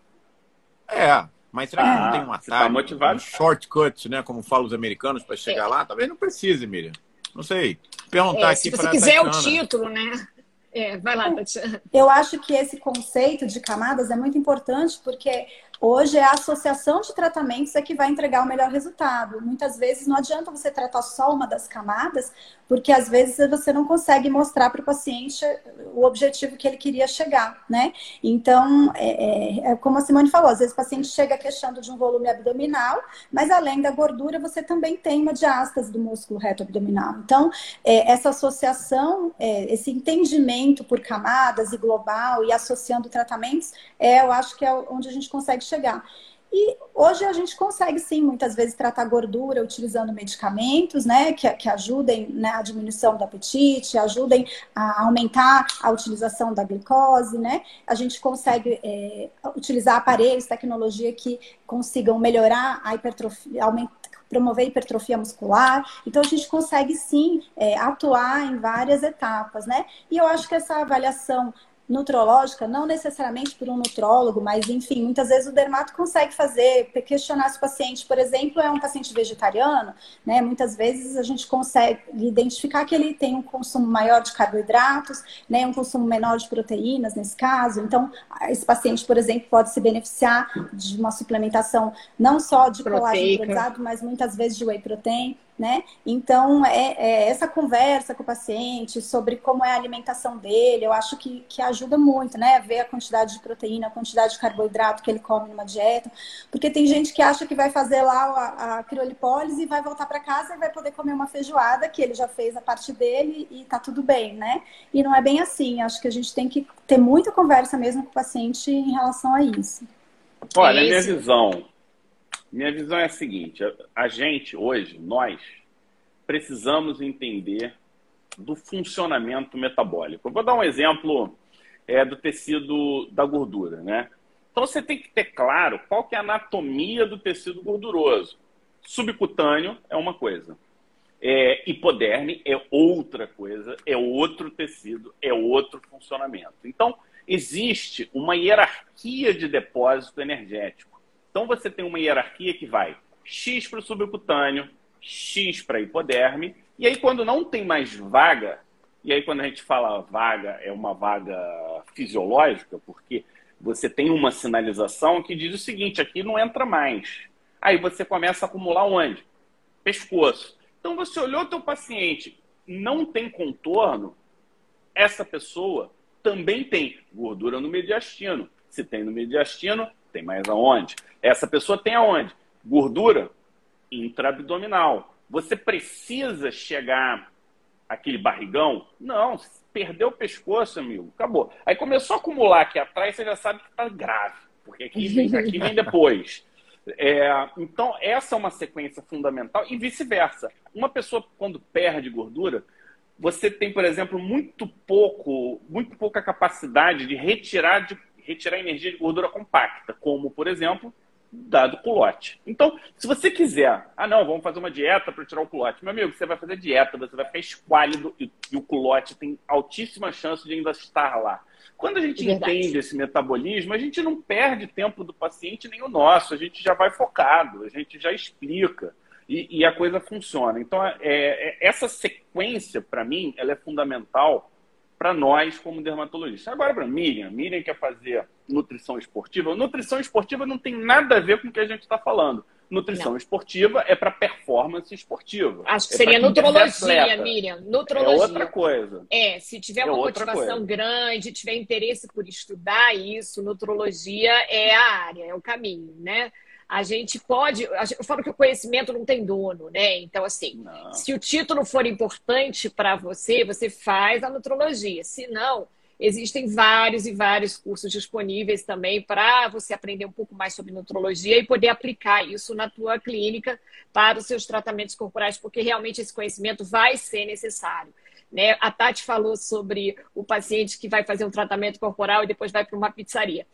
Speaker 1: É, mas será que ah, não tem um tá atalho, tá motivado? um shortcut, né? Como falam os americanos, para chegar é. lá? Talvez não precise, Miriam. Não sei. Perguntar
Speaker 2: é,
Speaker 1: aqui
Speaker 2: para Se você quiser o título, né? É, vai lá, Tatiana.
Speaker 5: Eu acho que esse conceito de camadas é muito importante porque Hoje é a associação de tratamentos é que vai entregar o melhor resultado. Muitas vezes não adianta você tratar só uma das camadas, porque às vezes você não consegue mostrar para o paciente o objetivo que ele queria chegar, né? Então, é, é, é, como a Simone falou, às vezes o paciente chega queixando de um volume abdominal, mas além da gordura, você também tem uma diástase do músculo reto abdominal. Então, é, essa associação, é, esse entendimento por camadas e global e associando tratamentos, é, eu acho que é onde a gente consegue chegar. E hoje a gente consegue sim, muitas vezes, tratar gordura utilizando medicamentos, né, que, que ajudem na né, diminuição do apetite, ajudem a aumentar a utilização da glicose, né? A gente consegue é, utilizar aparelhos, tecnologia que consigam melhorar a hipertrofia, aumentar promover hipertrofia muscular. Então, a gente consegue sim é, atuar em várias etapas, né? E eu acho que essa avaliação nutrológica, não necessariamente por um nutrólogo, mas enfim, muitas vezes o dermato consegue fazer, questionar se o paciente, por exemplo, é um paciente vegetariano, né? Muitas vezes a gente consegue identificar que ele tem um consumo maior de carboidratos, né? Um consumo menor de proteínas nesse caso. Então, esse paciente, por exemplo, pode se beneficiar de uma suplementação não só de colágeno hidrolisado, mas muitas vezes de whey protein né? Então, é, é, essa conversa com o paciente sobre como é a alimentação dele, eu acho que, que ajuda muito, né? Ver a quantidade de proteína, a quantidade de carboidrato que ele come numa dieta. Porque tem gente que acha que vai fazer lá a, a criolipólise e vai voltar para casa e vai poder comer uma feijoada, que ele já fez a parte dele e tá tudo bem, né? E não é bem assim. Acho que a gente tem que ter muita conversa mesmo com o paciente em relação a isso.
Speaker 3: Olha, minha visão minha visão é a seguinte: a gente hoje, nós, precisamos entender do funcionamento metabólico. Eu vou dar um exemplo é, do tecido da gordura, né? Então você tem que ter claro qual que é a anatomia do tecido gorduroso. Subcutâneo é uma coisa. É, hipoderme é outra coisa, é outro tecido, é outro funcionamento. Então, existe uma hierarquia de depósito energético. Então, você tem uma hierarquia que vai X para o subcutâneo, X para a hipoderme, e aí, quando não tem mais vaga, e aí, quando a gente fala vaga, é uma vaga fisiológica, porque você tem uma sinalização que diz o seguinte: aqui não entra mais. Aí você começa a acumular onde? Pescoço. Então você olhou o teu paciente, não tem contorno, essa pessoa também tem gordura no mediastino. Se tem no mediastino, tem mais aonde? Essa pessoa tem aonde? Gordura intraabdominal. Você precisa chegar aquele barrigão? Não, perdeu o pescoço, amigo, acabou. Aí começou a acumular aqui atrás, você já sabe que está grave, porque aqui vem, aqui vem *laughs* depois. É, então, essa é uma sequência fundamental e vice-versa. Uma pessoa, quando perde gordura, você tem, por exemplo, muito pouco, muito pouca capacidade de retirar, de retirar energia de gordura compacta, como, por exemplo, dado culote. Então, se você quiser, ah não, vamos fazer uma dieta para tirar o culote. Meu amigo, você vai fazer dieta, você vai ficar esquálido e, e o culote tem altíssima chance de ainda estar lá. Quando a gente Verdade. entende esse metabolismo, a gente não perde tempo do paciente nem o nosso, a gente já vai focado, a gente já explica e, e a coisa funciona. Então, é, é, essa sequência, para mim, ela é fundamental para nós como dermatologistas. Agora, para Miriam, Miriam quer fazer nutrição esportiva. Nutrição esportiva não tem nada a ver com o que a gente está falando. Nutrição não. esportiva é para performance esportiva.
Speaker 2: Acho que é seria nutrologia, Miriam. Nutrologia.
Speaker 3: É outra coisa.
Speaker 2: É, se tiver é uma motivação coisa. grande, tiver interesse por estudar isso, nutrologia é a área, é o caminho, né? A gente pode. Eu falo que o conhecimento não tem dono, né? Então, assim, não. se o título for importante para você, você faz a nutrologia. Se não, existem vários e vários cursos disponíveis também para você aprender um pouco mais sobre nutrologia e poder aplicar isso na tua clínica para os seus tratamentos corporais, porque realmente esse conhecimento vai ser necessário. Né? A Tati falou sobre o paciente que vai fazer um tratamento corporal e depois vai para uma pizzaria.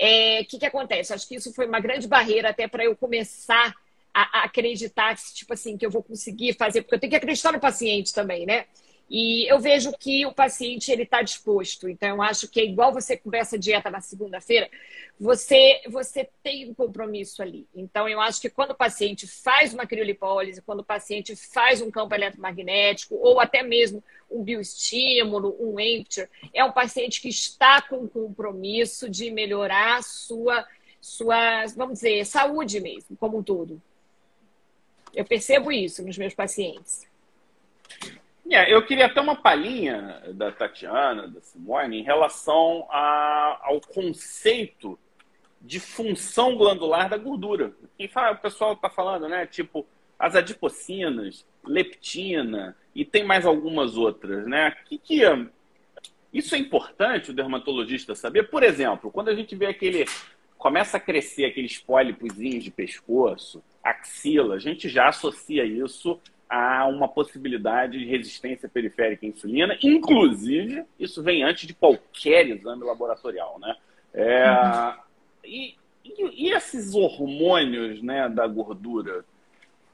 Speaker 2: O é, que, que acontece? Acho que isso foi uma grande barreira até para eu começar a, a, acreditar tipo assim, que eu vou conseguir fazer, porque eu tenho que acreditar no paciente também, né? E eu vejo que o paciente ele está disposto. Então, eu acho que é igual você conversa dieta na segunda-feira, você, você tem um compromisso ali. Então, eu acho que quando o paciente faz uma criolipólise, quando o paciente faz um campo eletromagnético, ou até mesmo um bioestímulo, um empty, é um paciente que está com compromisso de melhorar a sua, sua, vamos dizer, saúde mesmo, como um todo. Eu percebo isso nos meus pacientes.
Speaker 3: Yeah, eu queria até uma palhinha da Tatiana, da Simone, em relação a, ao conceito de função glandular da gordura. E fala, o pessoal está falando, né? Tipo, as adipocinas, leptina e tem mais algumas outras, né? Que, que isso é importante o dermatologista saber. Por exemplo, quando a gente vê aquele começa a crescer aqueles pólipos de pescoço, axila, a gente já associa isso há uma possibilidade de resistência periférica à insulina. Inclusive, isso vem antes de qualquer exame laboratorial, né? É, uhum. e, e, e, esses hormônios né, da gordura?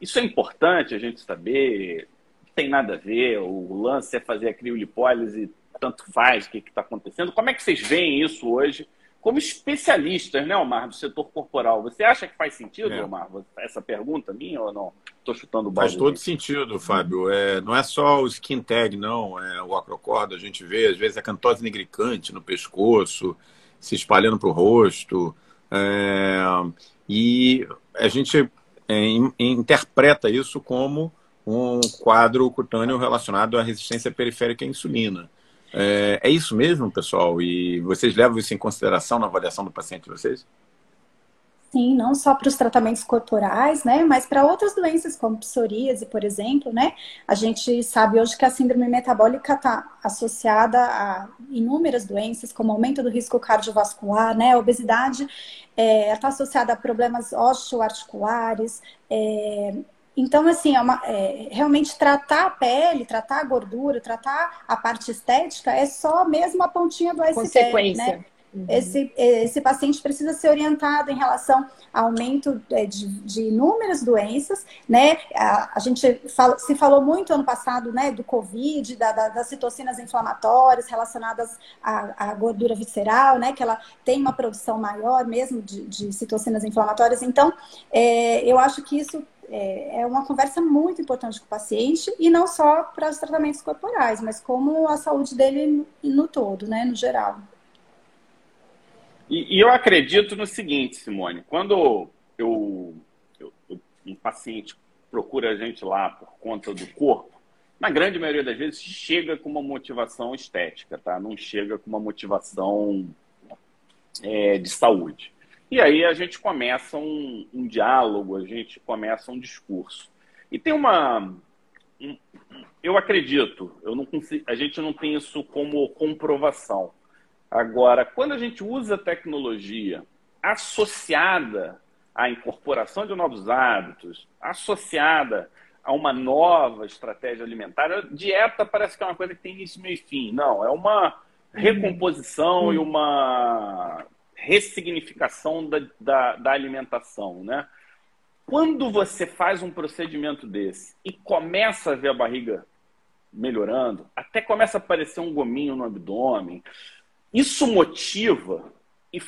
Speaker 3: Isso é importante a gente saber? Tem nada a ver? O lance é fazer a criolipólise, tanto faz o que está acontecendo. Como é que vocês veem isso hoje? Como especialistas, né, Omar, do setor corporal. Você acha que faz sentido, é. Omar, essa pergunta minha ou não? Estou chutando o balde.
Speaker 1: Faz todo sentido, Fábio. É, não é só o skin tag, não. É o acrocorda, a gente vê, às vezes, a cantose nigricante no pescoço, se espalhando para o rosto. É, e a gente é, interpreta isso como um quadro cutâneo relacionado à resistência periférica à insulina. É, é, isso mesmo, pessoal? E vocês levam isso em consideração na avaliação do paciente de vocês?
Speaker 5: Sim, não só para os tratamentos corporais, né, mas para outras doenças como psoríase, por exemplo, né? A gente sabe hoje que a síndrome metabólica está associada a inúmeras doenças, como aumento do risco cardiovascular, né? A obesidade está é, tá associada a problemas osteoarticulares, é, então, assim, é uma, é, realmente tratar a pele, tratar a gordura, tratar a parte estética é só mesmo a pontinha do iceberg,
Speaker 2: Consequência.
Speaker 5: né? Uhum. Esse, esse paciente precisa ser orientado em relação ao aumento é, de, de inúmeras doenças, né? A, a gente fala, se falou muito ano passado, né, do Covid, da, da, das citocinas inflamatórias relacionadas à, à, gordura visceral, né, que ela tem uma produção maior mesmo de, de citocinas inflamatórias. Então, é, eu acho que isso é, é uma conversa muito importante com o paciente e não só para os tratamentos corporais, mas como a saúde dele no todo, né, no geral.
Speaker 3: E, e eu acredito no seguinte, Simone, quando eu, eu, um paciente procura a gente lá por conta do corpo, na grande maioria das vezes chega com uma motivação estética, tá? Não chega com uma motivação é, de saúde. E aí a gente começa um, um, diálogo, a gente começa um discurso. E tem uma. Um, eu acredito, eu não consigo, a gente não tem isso como comprovação. Agora, quando a gente usa tecnologia associada à incorporação de novos hábitos, associada a uma nova estratégia alimentar, a dieta parece que é uma coisa que tem início, meio e fim. Não, é uma recomposição e uma ressignificação da, da, da alimentação, né? Quando você faz um procedimento desse e começa a ver a barriga melhorando, até começa a aparecer um gominho no abdômen, isso motiva e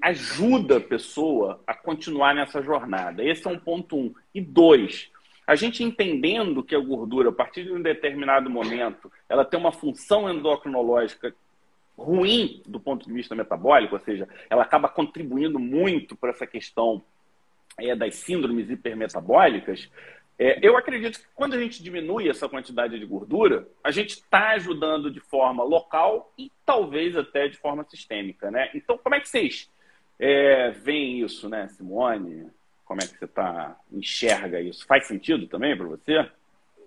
Speaker 3: ajuda a pessoa a continuar nessa jornada. Esse é um ponto um. E dois, a gente entendendo que a gordura, a partir de um determinado momento, ela tem uma função endocrinológica ruim do ponto de vista metabólico, ou seja, ela acaba contribuindo muito para essa questão é, das síndromes hipermetabólicas, é, eu acredito que quando a gente diminui essa quantidade de gordura, a gente está ajudando de forma local e talvez até de forma sistêmica, né? Então, como é que vocês é, veem isso, né, Simone? Como é que você tá, enxerga isso? Faz sentido também para você?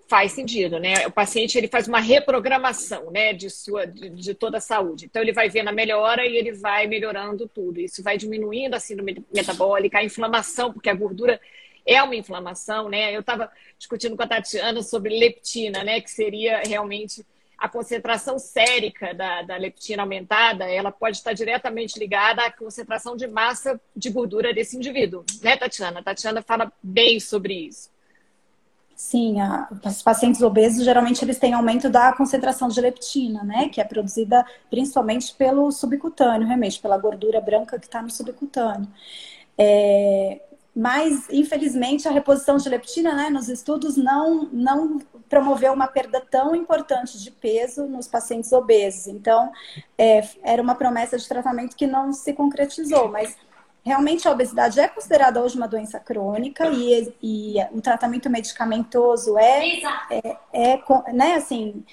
Speaker 2: Faz sentido, né? O paciente ele faz uma reprogramação, né, de sua, de, de, toda a saúde. Então ele vai vendo a melhora e ele vai melhorando tudo. Isso vai diminuindo a síndrome metabólica, a inflamação, porque a gordura é uma inflamação, né? Eu estava discutindo com a Tatiana sobre leptina, né? Que seria realmente a concentração sérica da, da leptina aumentada, ela pode estar diretamente ligada à concentração de massa de gordura desse indivíduo, né, Tatiana? A Tatiana fala bem sobre isso.
Speaker 5: Sim, a, os pacientes obesos geralmente eles têm aumento da concentração de leptina, né? Que é produzida principalmente pelo subcutâneo, realmente, pela gordura branca que está no subcutâneo. É, mas, infelizmente, a reposição de leptina, né, nos estudos, não, não promoveu uma perda tão importante de peso nos pacientes obesos. Então, é, era uma promessa de tratamento que não se concretizou, mas realmente a obesidade é considerada hoje uma doença crônica e, e o tratamento medicamentoso é, é, é né, assim,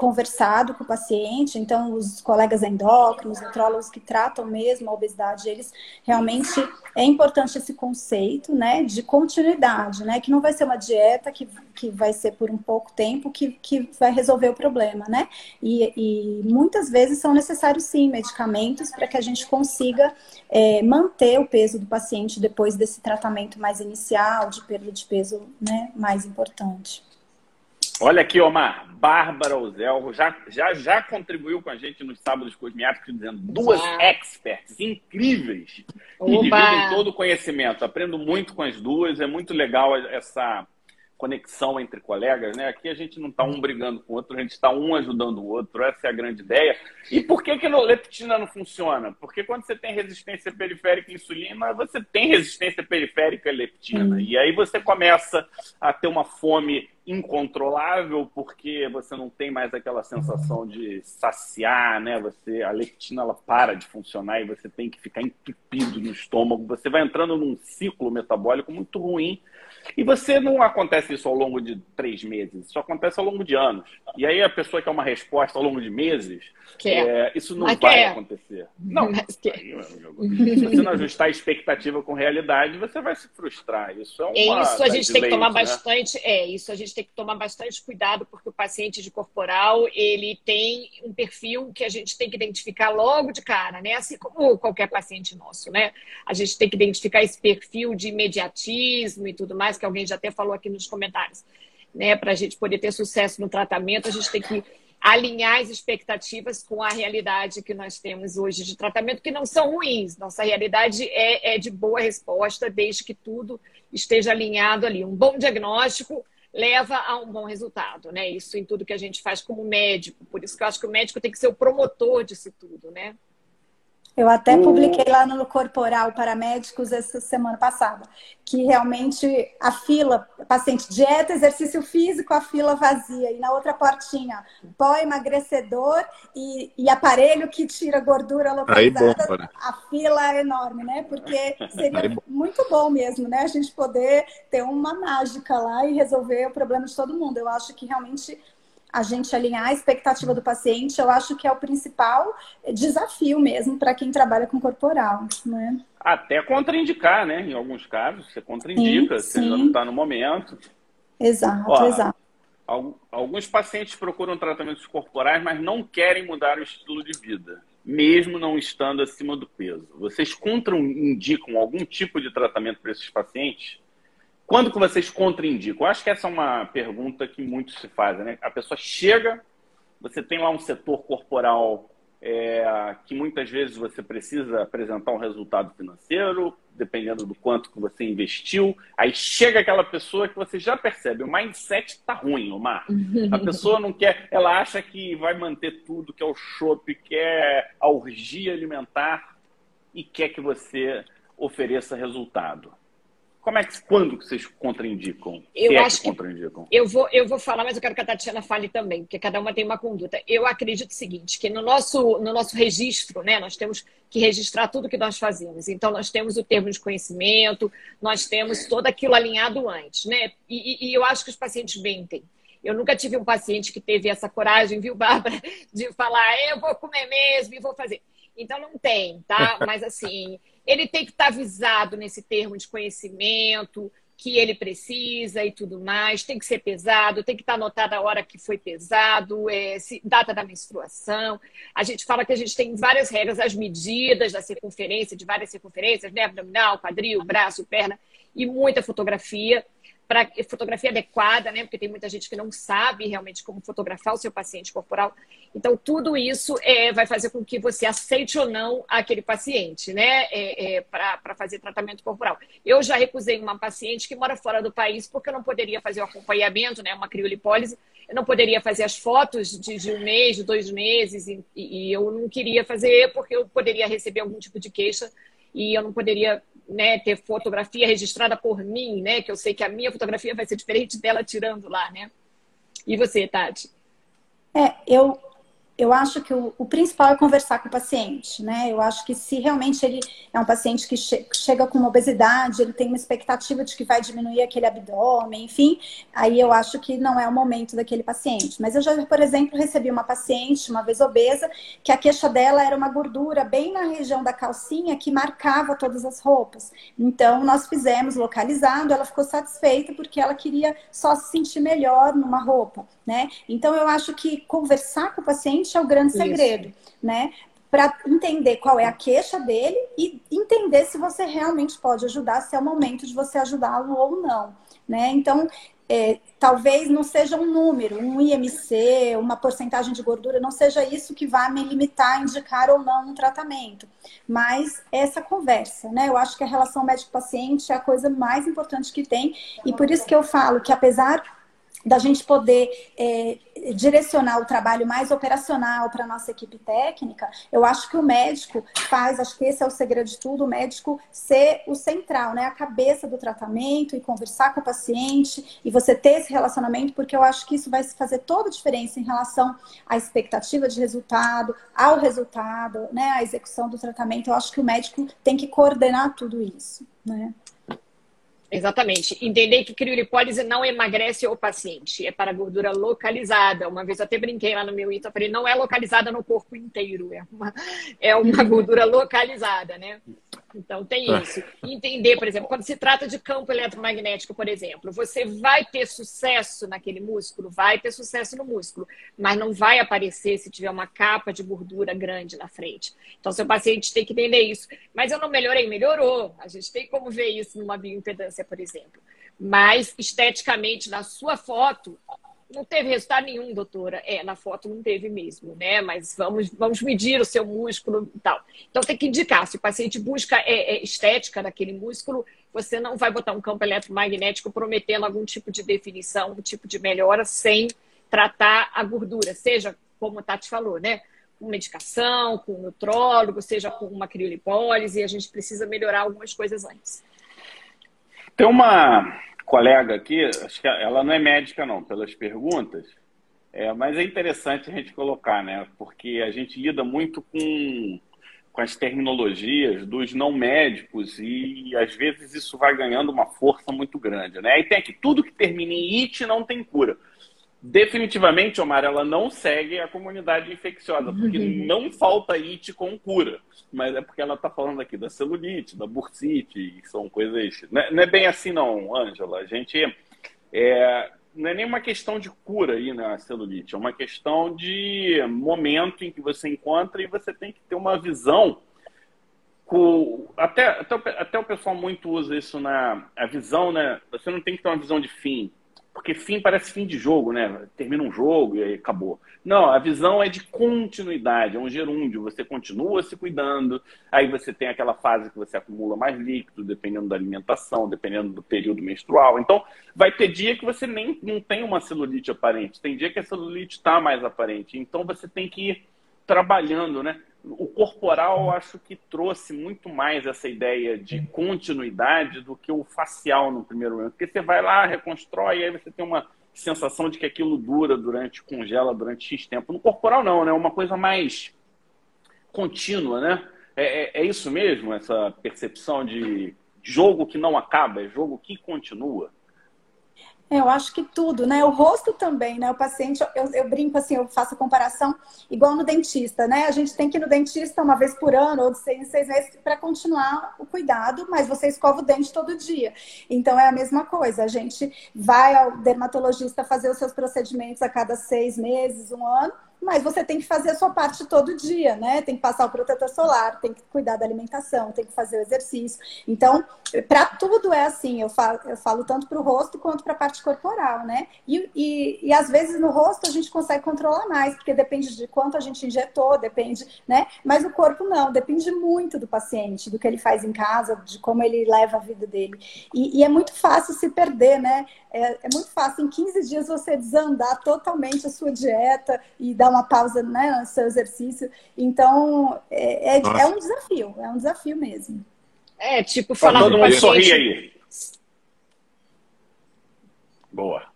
Speaker 5: conversado com o paciente, então os colegas endócrinos, nutrólogos que tratam mesmo a obesidade, eles realmente é importante esse conceito, né, de continuidade, né, que não vai ser uma dieta que, que vai ser por um pouco tempo que, que vai resolver o problema, né, e, e muitas vezes são necessários sim medicamentos para que a gente consiga é, manter o peso do paciente depois desse tratamento mais inicial de perda de peso, né, mais importante.
Speaker 3: Olha aqui, Omar, Bárbara Ozelro já, já, já contribuiu com a gente nos sábados cosmiáticos, dizendo duas experts incríveis Oba. que dividem todo o conhecimento. Aprendo muito com as duas, é muito legal essa conexão entre colegas, né? Aqui a gente não está um brigando com o outro, a gente está um ajudando o outro, essa é a grande ideia. E por que, que a leptina não funciona? Porque quando você tem resistência periférica à insulina, você tem resistência periférica à leptina. Hum. E aí você começa a ter uma fome incontrolável porque você não tem mais aquela sensação de saciar, né? Você a leptina ela para de funcionar e você tem que ficar entupido no estômago. Você vai entrando num ciclo metabólico muito ruim e você não acontece isso ao longo de três meses, isso acontece ao longo de anos. E aí a pessoa quer uma resposta ao longo de meses, é, isso não Mas vai quer. acontecer. Não, mas que... se você não ajustar a expectativa com realidade, você vai se frustrar. Isso é uma
Speaker 2: Isso a gente tem que tomar né? bastante, é, isso a gente tem que tomar bastante cuidado, porque o paciente de corporal, ele tem um perfil que a gente tem que identificar logo de cara, né? Assim como qualquer paciente nosso, né? A gente tem que identificar esse perfil de imediatismo e tudo mais, que alguém já até falou aqui nos comentários. Né, para a gente poder ter sucesso no tratamento, a gente tem que alinhar as expectativas com a realidade que nós temos hoje de tratamento, que não são ruins. Nossa realidade é, é de boa resposta, desde que tudo esteja alinhado ali. Um bom diagnóstico leva a um bom resultado, né? Isso em tudo que a gente faz como médico. Por isso que eu acho que o médico tem que ser o promotor disso tudo, né?
Speaker 5: Eu até publiquei lá no Corporal para Médicos essa semana passada, que realmente a fila, paciente dieta, exercício físico, a fila vazia. E na outra portinha, pó emagrecedor e, e aparelho que tira gordura localizada. Aí, bom, a fila é enorme, né? Porque seria muito bom mesmo, né? A gente poder ter uma mágica lá e resolver o problema de todo mundo. Eu acho que realmente a gente alinhar a expectativa do paciente, eu acho que é o principal desafio mesmo para quem trabalha com corporal, né?
Speaker 3: Até contraindicar, né? Em alguns casos, você contraindica, sim, você sim. não está no momento.
Speaker 5: Exato, Ó, exato.
Speaker 3: Alguns pacientes procuram tratamentos corporais, mas não querem mudar o estilo de vida, mesmo não estando acima do peso. Vocês contraindicam algum tipo de tratamento para esses pacientes? Quando que vocês contraindicam? Eu acho que essa é uma pergunta que muitos se fazem, né? A pessoa chega, você tem lá um setor corporal é, que muitas vezes você precisa apresentar um resultado financeiro, dependendo do quanto que você investiu. Aí chega aquela pessoa que você já percebe, o mindset está ruim, Omar. A *laughs* pessoa não quer, ela acha que vai manter tudo, que é o shopping, quer a orgia alimentar e quer que você ofereça resultado. Como é que, quando que vocês contraindicam?
Speaker 2: Eu é acho que, contraindicam? eu vou eu vou falar, mas eu quero que a Tatiana fale também, porque cada uma tem uma conduta. Eu acredito o seguinte, que no nosso no nosso registro, né, nós temos que registrar tudo que nós fazemos. Então nós temos o termo de conhecimento, nós temos todo aquilo alinhado antes, né? E, e, e eu acho que os pacientes mentem. Eu nunca tive um paciente que teve essa coragem, viu, Bárbara, *laughs* de falar, eu vou comer mesmo e vou fazer. Então não tem, tá? Mas assim, ele tem que estar avisado nesse termo de conhecimento que ele precisa e tudo mais, tem que ser pesado, tem que estar anotada a hora que foi pesado, é, data da menstruação. A gente fala que a gente tem várias regras, as medidas da circunferência, de várias circunferências, né? abdominal, quadril, braço, perna, e muita fotografia para fotografia adequada, né? Porque tem muita gente que não sabe realmente como fotografar o seu paciente corporal. Então, tudo isso é, vai fazer com que você aceite ou não aquele paciente, né? É, é, para fazer tratamento corporal. Eu já recusei uma paciente que mora fora do país porque eu não poderia fazer o acompanhamento, né? Uma criolipólise. Eu não poderia fazer as fotos de, de um mês, de dois meses, e, e eu não queria fazer porque eu poderia receber algum tipo de queixa e eu não poderia né, ter fotografia registrada por mim, né? Que eu sei que a minha fotografia vai ser diferente dela tirando lá, né? E você, Tati?
Speaker 5: É, eu eu acho que o, o, principal é conversar com o paciente, né? Eu acho que se realmente ele é um paciente que che chega com uma obesidade, ele tem uma expectativa de que vai diminuir aquele abdômen, enfim, aí eu acho que não é o momento daquele paciente. Mas eu já, por exemplo, recebi uma paciente, uma vez obesa, que a queixa dela era uma gordura bem na região da calcinha que marcava todas as roupas. Então, nós fizemos localizando, ela ficou satisfeita porque ela queria só se sentir melhor numa roupa, né? Então, eu acho que conversar com o paciente é o grande segredo, Isso. né? Para entender qual é a queixa dele e entender se você realmente pode ajudar, se é o momento de você ajudá-lo ou não, né? Então, é, talvez não seja um número, um IMC, uma porcentagem de gordura, não seja isso que vai me limitar a indicar ou não um tratamento, mas essa conversa, né? Eu acho que a relação médico-paciente é a coisa mais importante que tem, e por isso que eu falo que apesar da gente poder é, direcionar o trabalho mais operacional para a nossa equipe técnica, eu acho que o médico faz, acho que esse é o segredo de tudo, o médico ser o central, né? A cabeça do tratamento e conversar com o paciente e você ter esse relacionamento, porque eu acho que isso vai fazer toda a diferença em relação à expectativa de resultado, ao resultado, né? À execução do tratamento. Eu acho que o médico tem que coordenar tudo isso, né?
Speaker 2: Exatamente. Entender que criolipólise não emagrece o paciente, é para gordura localizada. Uma vez eu até brinquei lá no meu ITA, falei, não é localizada no corpo inteiro, é uma, é uma gordura localizada, né? Então tem é. isso. Entender, por exemplo, quando se trata de campo eletromagnético, por exemplo, você vai ter sucesso naquele músculo, vai ter sucesso no músculo, mas não vai aparecer se tiver uma capa de gordura grande na frente. Então, seu paciente tem que entender isso. Mas eu não melhorei, melhorou. A gente tem como ver isso numa bioimpedância por exemplo. Mas, esteticamente, na sua foto, não teve resultado nenhum, doutora. É, na foto não teve mesmo, né? Mas vamos, vamos medir o seu músculo e tal. Então tem que indicar. Se o paciente busca é, é, estética daquele músculo, você não vai botar um campo eletromagnético prometendo algum tipo de definição, algum tipo de melhora, sem tratar a gordura, seja como a Tati falou, né? Com medicação, com nutrólogo, seja com uma criolipólise, a gente precisa melhorar algumas coisas antes.
Speaker 3: Tem uma colega aqui, acho que ela não é médica, não, pelas perguntas, é, mas é interessante a gente colocar, né? Porque a gente lida muito com, com as terminologias dos não médicos e às vezes isso vai ganhando uma força muito grande, né? E tem aqui, tudo que termina em it não tem cura definitivamente, Omar, ela não segue a comunidade infecciosa, porque uhum. não falta IT com cura. Mas é porque ela está falando aqui da celulite, da bursite, são coisas. Não é, não é bem assim, não, Ângela. A gente. É, não é nem uma questão de cura aí na celulite, é uma questão de momento em que você encontra e você tem que ter uma visão. Com, até, até, até o pessoal muito usa isso na a visão, né? Você não tem que ter uma visão de fim porque fim parece fim de jogo, né? Termina um jogo e acabou. Não, a visão é de continuidade, é um gerúndio. Você continua se cuidando, aí você tem aquela fase que você acumula mais líquido, dependendo da alimentação, dependendo do período menstrual. Então, vai ter dia que você nem não tem uma celulite aparente, tem dia que a celulite está mais aparente. Então, você tem que ir trabalhando, né? O corporal eu acho que trouxe muito mais essa ideia de continuidade do que o facial no primeiro momento. Porque você vai lá, reconstrói, e aí você tem uma sensação de que aquilo dura durante, congela durante X tempo. No corporal não, né? Uma coisa mais contínua, né? É, é, é isso mesmo, essa percepção de jogo que não acaba, é jogo que continua.
Speaker 5: Eu acho que tudo, né? O rosto também, né? O paciente, eu, eu, brinco assim, eu faço a comparação igual no dentista, né? A gente tem que ir no dentista uma vez por ano ou de seis em seis meses para continuar o cuidado, mas você escova o dente todo dia. Então é a mesma coisa. A gente vai ao dermatologista fazer os seus procedimentos a cada seis meses, um ano mas você tem que fazer a sua parte todo dia, né? Tem que passar o protetor solar, tem que cuidar da alimentação, tem que fazer o exercício. Então, para tudo é assim, eu falo, eu falo tanto para o rosto quanto para a parte corporal, né? E, e, e, às vezes no rosto a gente consegue controlar mais, porque depende de quanto a gente injetou, depende, né? Mas o corpo não, depende muito do paciente, do que ele faz em casa, de como ele leva a vida dele. E, e é muito fácil se perder, né? É, é muito fácil, em 15 dias você desandar totalmente a sua dieta e dar uma pausa né, no seu exercício. Então, é, é, é um desafio, é um desafio mesmo.
Speaker 2: É, tipo, falar Todo
Speaker 3: mundo paciente... sorri aí. Boa.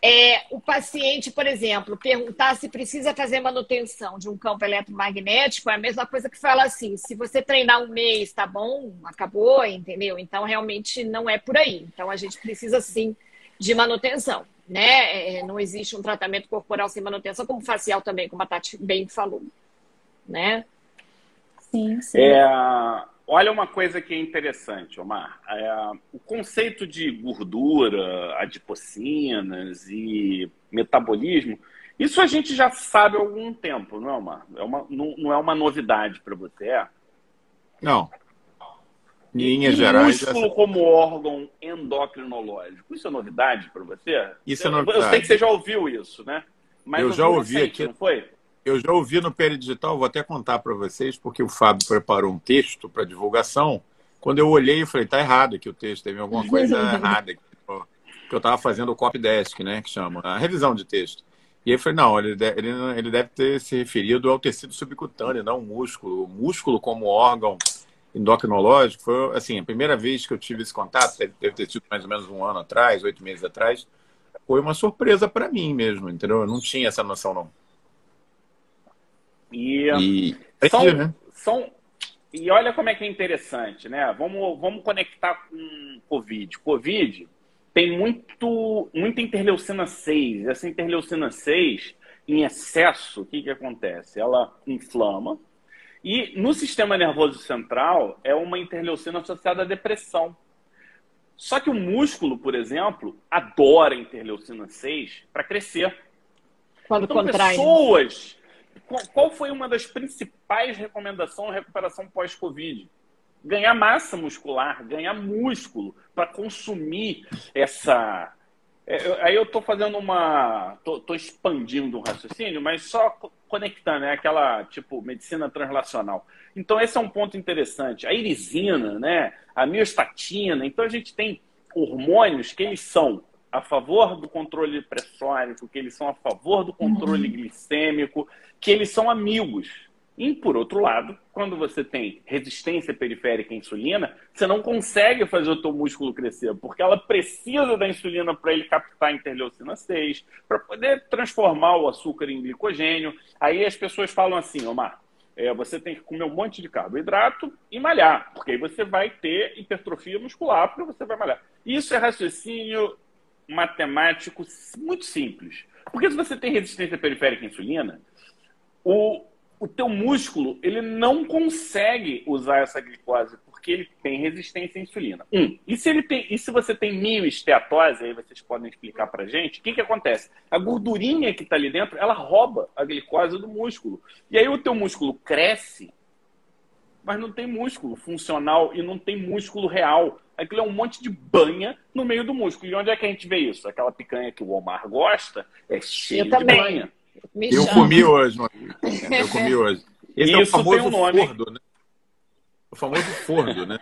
Speaker 2: É, o paciente, por exemplo, perguntar se precisa fazer manutenção de um campo eletromagnético é a mesma coisa que fala assim: se você treinar um mês, tá bom, acabou, entendeu? Então, realmente não é por aí. Então, a gente precisa sim de manutenção né? É, não existe um tratamento corporal sem manutenção, como facial também, como a Tati bem falou, né?
Speaker 3: Sim, sim. É, olha uma coisa que é interessante, Omar. É, o conceito de gordura, adipocinas e metabolismo, isso a gente já sabe há algum tempo, não é, Omar? É uma, não, não é uma novidade para você, é?
Speaker 1: Não.
Speaker 3: Em linhas gerais. músculo essa... como órgão endocrinológico. Isso é novidade para você?
Speaker 1: Isso é novidade.
Speaker 3: Eu sei que você já ouviu isso, né?
Speaker 1: Mas eu já ouvi recente, aqui. Não foi? Eu já ouvi no Peridigital, vou até contar para vocês, porque o Fábio preparou um texto para divulgação. Quando eu olhei, eu falei, tá errado aqui o texto, teve alguma *laughs* coisa errada. Aqui, que eu estava fazendo o copy desk, né, que chama, a revisão de texto. E aí eu falei, não, ele deve, ele, ele deve ter se referido ao tecido subcutâneo, não músculo. O músculo como órgão endocrinológico foi assim a primeira vez que eu tive esse contato deve ter sido mais ou menos um ano atrás oito meses atrás foi uma surpresa para mim mesmo entendeu eu não tinha essa noção não
Speaker 3: e, e são, né? são e olha como é que é interessante, né? Vamos, vamos conectar com Covid. Covid tem muito, muita interleucina 6. Essa interleucina 6, em excesso, o que, que acontece? Ela inflama. E no sistema nervoso central, é uma interleucina associada à depressão. Só que o músculo, por exemplo, adora interleucina 6 para crescer.
Speaker 2: Quando
Speaker 3: então,
Speaker 2: contrai.
Speaker 3: Né? Pessoas qual foi uma das principais recomendações de recuperação pós-Covid? Ganhar massa muscular, ganhar músculo para consumir essa. É, aí eu estou fazendo uma. Estou expandindo um raciocínio, mas só conectando, é aquela tipo medicina translacional. Então, esse é um ponto interessante. A irisina, né? a miostatina. Então, a gente tem hormônios que eles são a favor do controle pressórico, que eles são a favor do controle uhum. glicêmico, que eles são amigos. E, por outro lado, quando você tem resistência periférica à insulina, você não consegue fazer o teu músculo crescer, porque ela precisa da insulina para ele captar interleucina 6, para poder transformar o açúcar em glicogênio. Aí as pessoas falam assim, Omar, é, você tem que comer um monte de carboidrato e malhar, porque aí você vai ter hipertrofia muscular, porque você vai malhar. Isso é raciocínio matemático muito simples. Porque se você tem resistência periférica à insulina, o, o teu músculo ele não consegue usar essa glicose porque ele tem resistência à insulina. Um. E se ele tem, e se você tem mioesteatose, aí vocês podem explicar para gente, o que, que acontece? A gordurinha que está ali dentro, ela rouba a glicose do músculo. E aí o teu músculo cresce, mas não tem músculo funcional e não tem músculo real aquilo é um monte de banha no meio do músculo. E onde é que a gente vê isso? Aquela picanha que o Omar gosta é cheia de banha.
Speaker 1: Me eu comi hoje, mano. *laughs* Eu comi hoje. Esse isso é o famoso um fordo, né? O famoso fordo, né?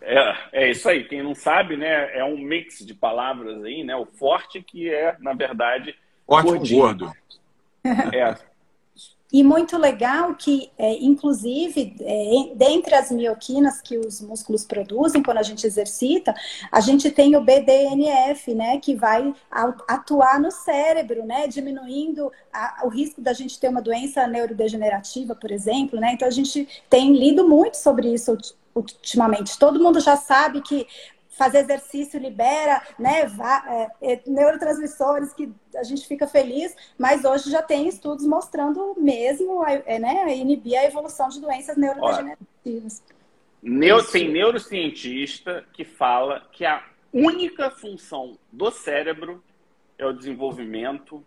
Speaker 3: É, é, isso aí. Quem não sabe, né? É um mix de palavras aí, né? O forte que é, na verdade,
Speaker 1: forte com gordo.
Speaker 5: É, *laughs* e muito legal que, é, inclusive, é, dentre as mioquinas que os músculos produzem quando a gente exercita, a gente tem o BDNF, né, que vai atuar no cérebro, né, diminuindo a, o risco da gente ter uma doença neurodegenerativa, por exemplo, né. Então a gente tem lido muito sobre isso ultimamente. Todo mundo já sabe que fazer exercício libera né, é, é, neurotransmissores que a gente fica feliz, mas hoje já tem estudos mostrando mesmo é, né, inibir a evolução de doenças neurodegenerativas.
Speaker 3: Neu, tem neurocientista que fala que a única função do cérebro é o desenvolvimento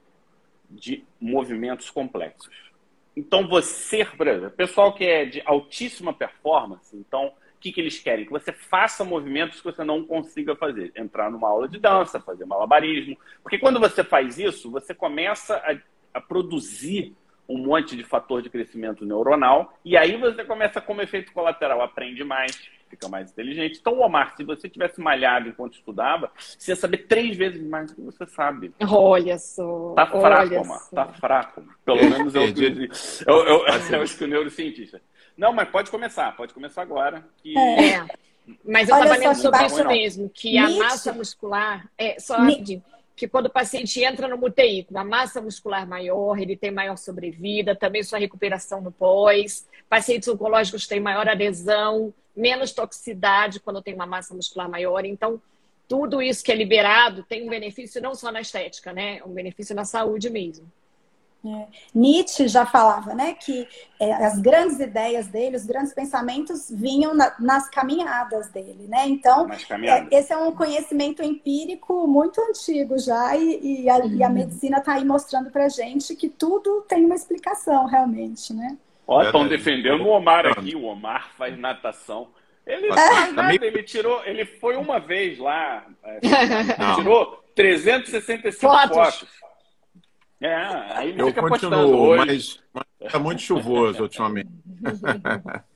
Speaker 3: de movimentos complexos. Então, você, por exemplo, pessoal que é de altíssima performance, então o que, que eles querem? Que você faça movimentos que você não consiga fazer. Entrar numa aula de dança, fazer malabarismo. Porque quando você faz isso, você começa a, a produzir um monte de fator de crescimento neuronal. E aí você começa, como efeito colateral, aprende mais, fica mais inteligente. Então, Omar, se você tivesse malhado enquanto estudava, você ia saber três vezes mais do que você sabe.
Speaker 2: Olha só.
Speaker 3: Tá fraco, Omar. Só. Tá fraco. Pelo menos é o que eu, eu, eu, *laughs* eu acho que o neurocientista. Não, mas pode começar, pode começar agora. Que...
Speaker 2: É. Mas eu estava lendo sobre isso mesmo, que a massa muscular. É, só rapidinho. Que quando o paciente entra no UTI com uma massa muscular maior, ele tem maior sobrevida, também sua recuperação no pós. Pacientes oncológicos têm maior adesão, menos toxicidade quando tem uma massa muscular maior. Então, tudo isso que é liberado tem um benefício não só na estética, né? Um benefício na saúde mesmo.
Speaker 5: É. Nietzsche já falava né, que é, as grandes ideias dele, os grandes pensamentos vinham na, nas caminhadas dele. Né? Então, é, esse é um conhecimento empírico muito antigo já, e, e, a, uhum. e a, uhum. medicina está aí mostrando para gente que tudo tem uma explicação realmente. Né?
Speaker 3: Olha, estão defendendo o Omar aqui. O Omar faz natação. Ele faz nada, ele tirou, ele foi uma vez lá, é, *laughs* tirou 365 fotos. fotos. É, aí
Speaker 1: eu
Speaker 3: fica
Speaker 1: continuo, mas está muito chuvoso ultimamente. *laughs*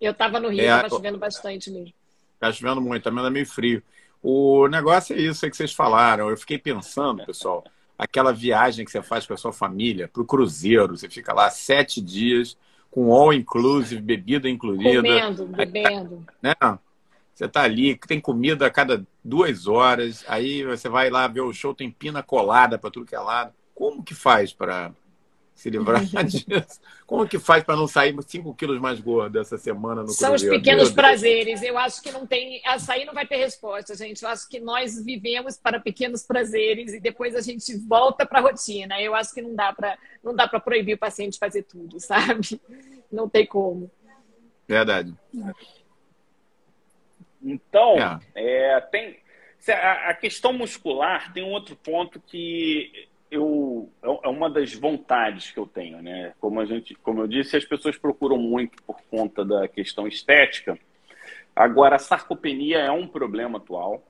Speaker 2: Eu estava no Rio, estava é, chovendo bastante mesmo.
Speaker 1: Está chovendo muito, também é meio frio. O negócio é isso aí que vocês falaram. Eu fiquei pensando, pessoal, aquela viagem que você faz com a sua família para o cruzeiro. Você fica lá sete dias com all inclusive, bebida incluída.
Speaker 2: Comendo, bebendo.
Speaker 1: Né? Você está ali, tem comida a cada duas horas, aí você vai lá ver o show, tem pina colada para tudo que é lado. Como que faz para se livrar *laughs* disso. Como que faz para não sair 5 quilos mais gordo essa semana no
Speaker 2: São
Speaker 1: Cruzeiro?
Speaker 2: os pequenos prazeres. Eu acho que não tem. Açaí não vai ter resposta, gente. Eu acho que nós vivemos para pequenos prazeres e depois a gente volta para a rotina. Eu acho que não dá para não dá para proibir o paciente fazer tudo, *laughs* sabe? Não tem como.
Speaker 1: Verdade.
Speaker 3: Então, é. É, tem a questão muscular tem um outro ponto que eu é, é uma das vontades que eu tenho, né? Como a gente, como eu disse, as pessoas procuram muito por conta da questão estética. Agora, a sarcopenia é um problema atual.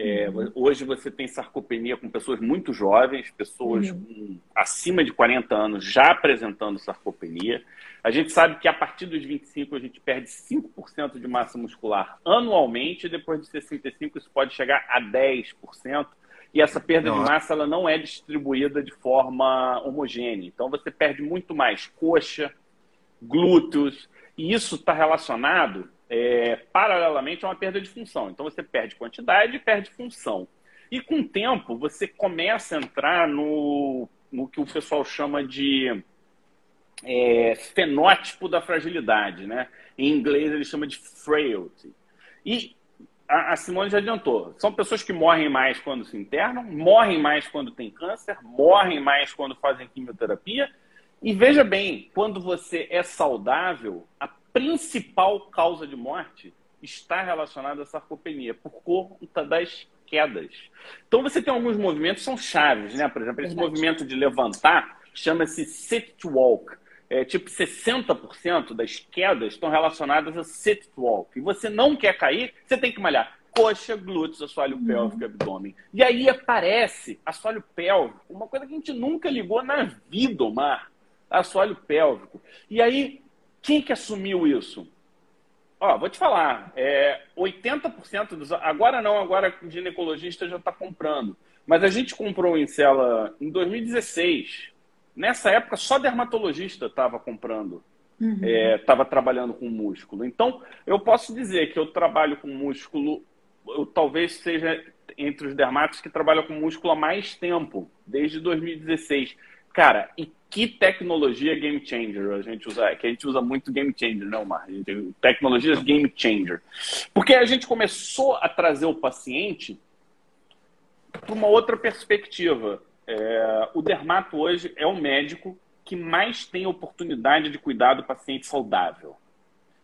Speaker 3: É, uhum. Hoje você tem sarcopenia com pessoas muito jovens, pessoas uhum. acima de 40 anos já apresentando sarcopenia. A gente sabe que a partir dos 25 a gente perde 5% de massa muscular anualmente, e depois de 65 isso pode chegar a 10% e essa perda não. de massa ela não é distribuída de forma homogênea. Então você perde muito mais coxa, glúteos, e isso está relacionado é, paralelamente a uma perda de função. Então você perde quantidade e perde função. E com o tempo você começa a entrar no, no que o pessoal chama de é, fenótipo da fragilidade, né? Em inglês ele chama de frailty. E a, Simone já adiantou. São pessoas que morrem mais quando se internam, morrem mais quando tem câncer, morrem mais quando fazem quimioterapia. E veja bem, quando você é saudável, a principal causa de morte está relacionada à sarcopenia, por conta das quedas. Então você tem alguns movimentos que são chaves, né? Por exemplo, esse Verdade. movimento de levantar chama-se sit walk é, tipo 60% das quedas estão relacionadas a sit walk. E você não quer cair, você tem que malhar coxa, glúteos, assoalho uhum. pélvico, abdômen. E aí aparece assoalho pélvico, uma coisa que a gente nunca ligou na vida, Omar. Assoalho pélvico. E aí, quem que assumiu isso? Ó, vou te falar, é, 80% dos. Agora não, agora o ginecologista já está comprando. Mas a gente comprou em cela em 2016 Nessa época, só dermatologista estava comprando, estava uhum. é, trabalhando com músculo. Então, eu posso dizer que eu trabalho com músculo, eu talvez seja entre os dermatos que trabalham com músculo há mais tempo, desde 2016. Cara, e que tecnologia game changer a gente usa? Que a gente usa muito game changer, não, Mar? Tecnologias game changer. Porque a gente começou a trazer o paciente para uma outra perspectiva. É, o dermato hoje é o médico que mais tem oportunidade de cuidar do paciente saudável.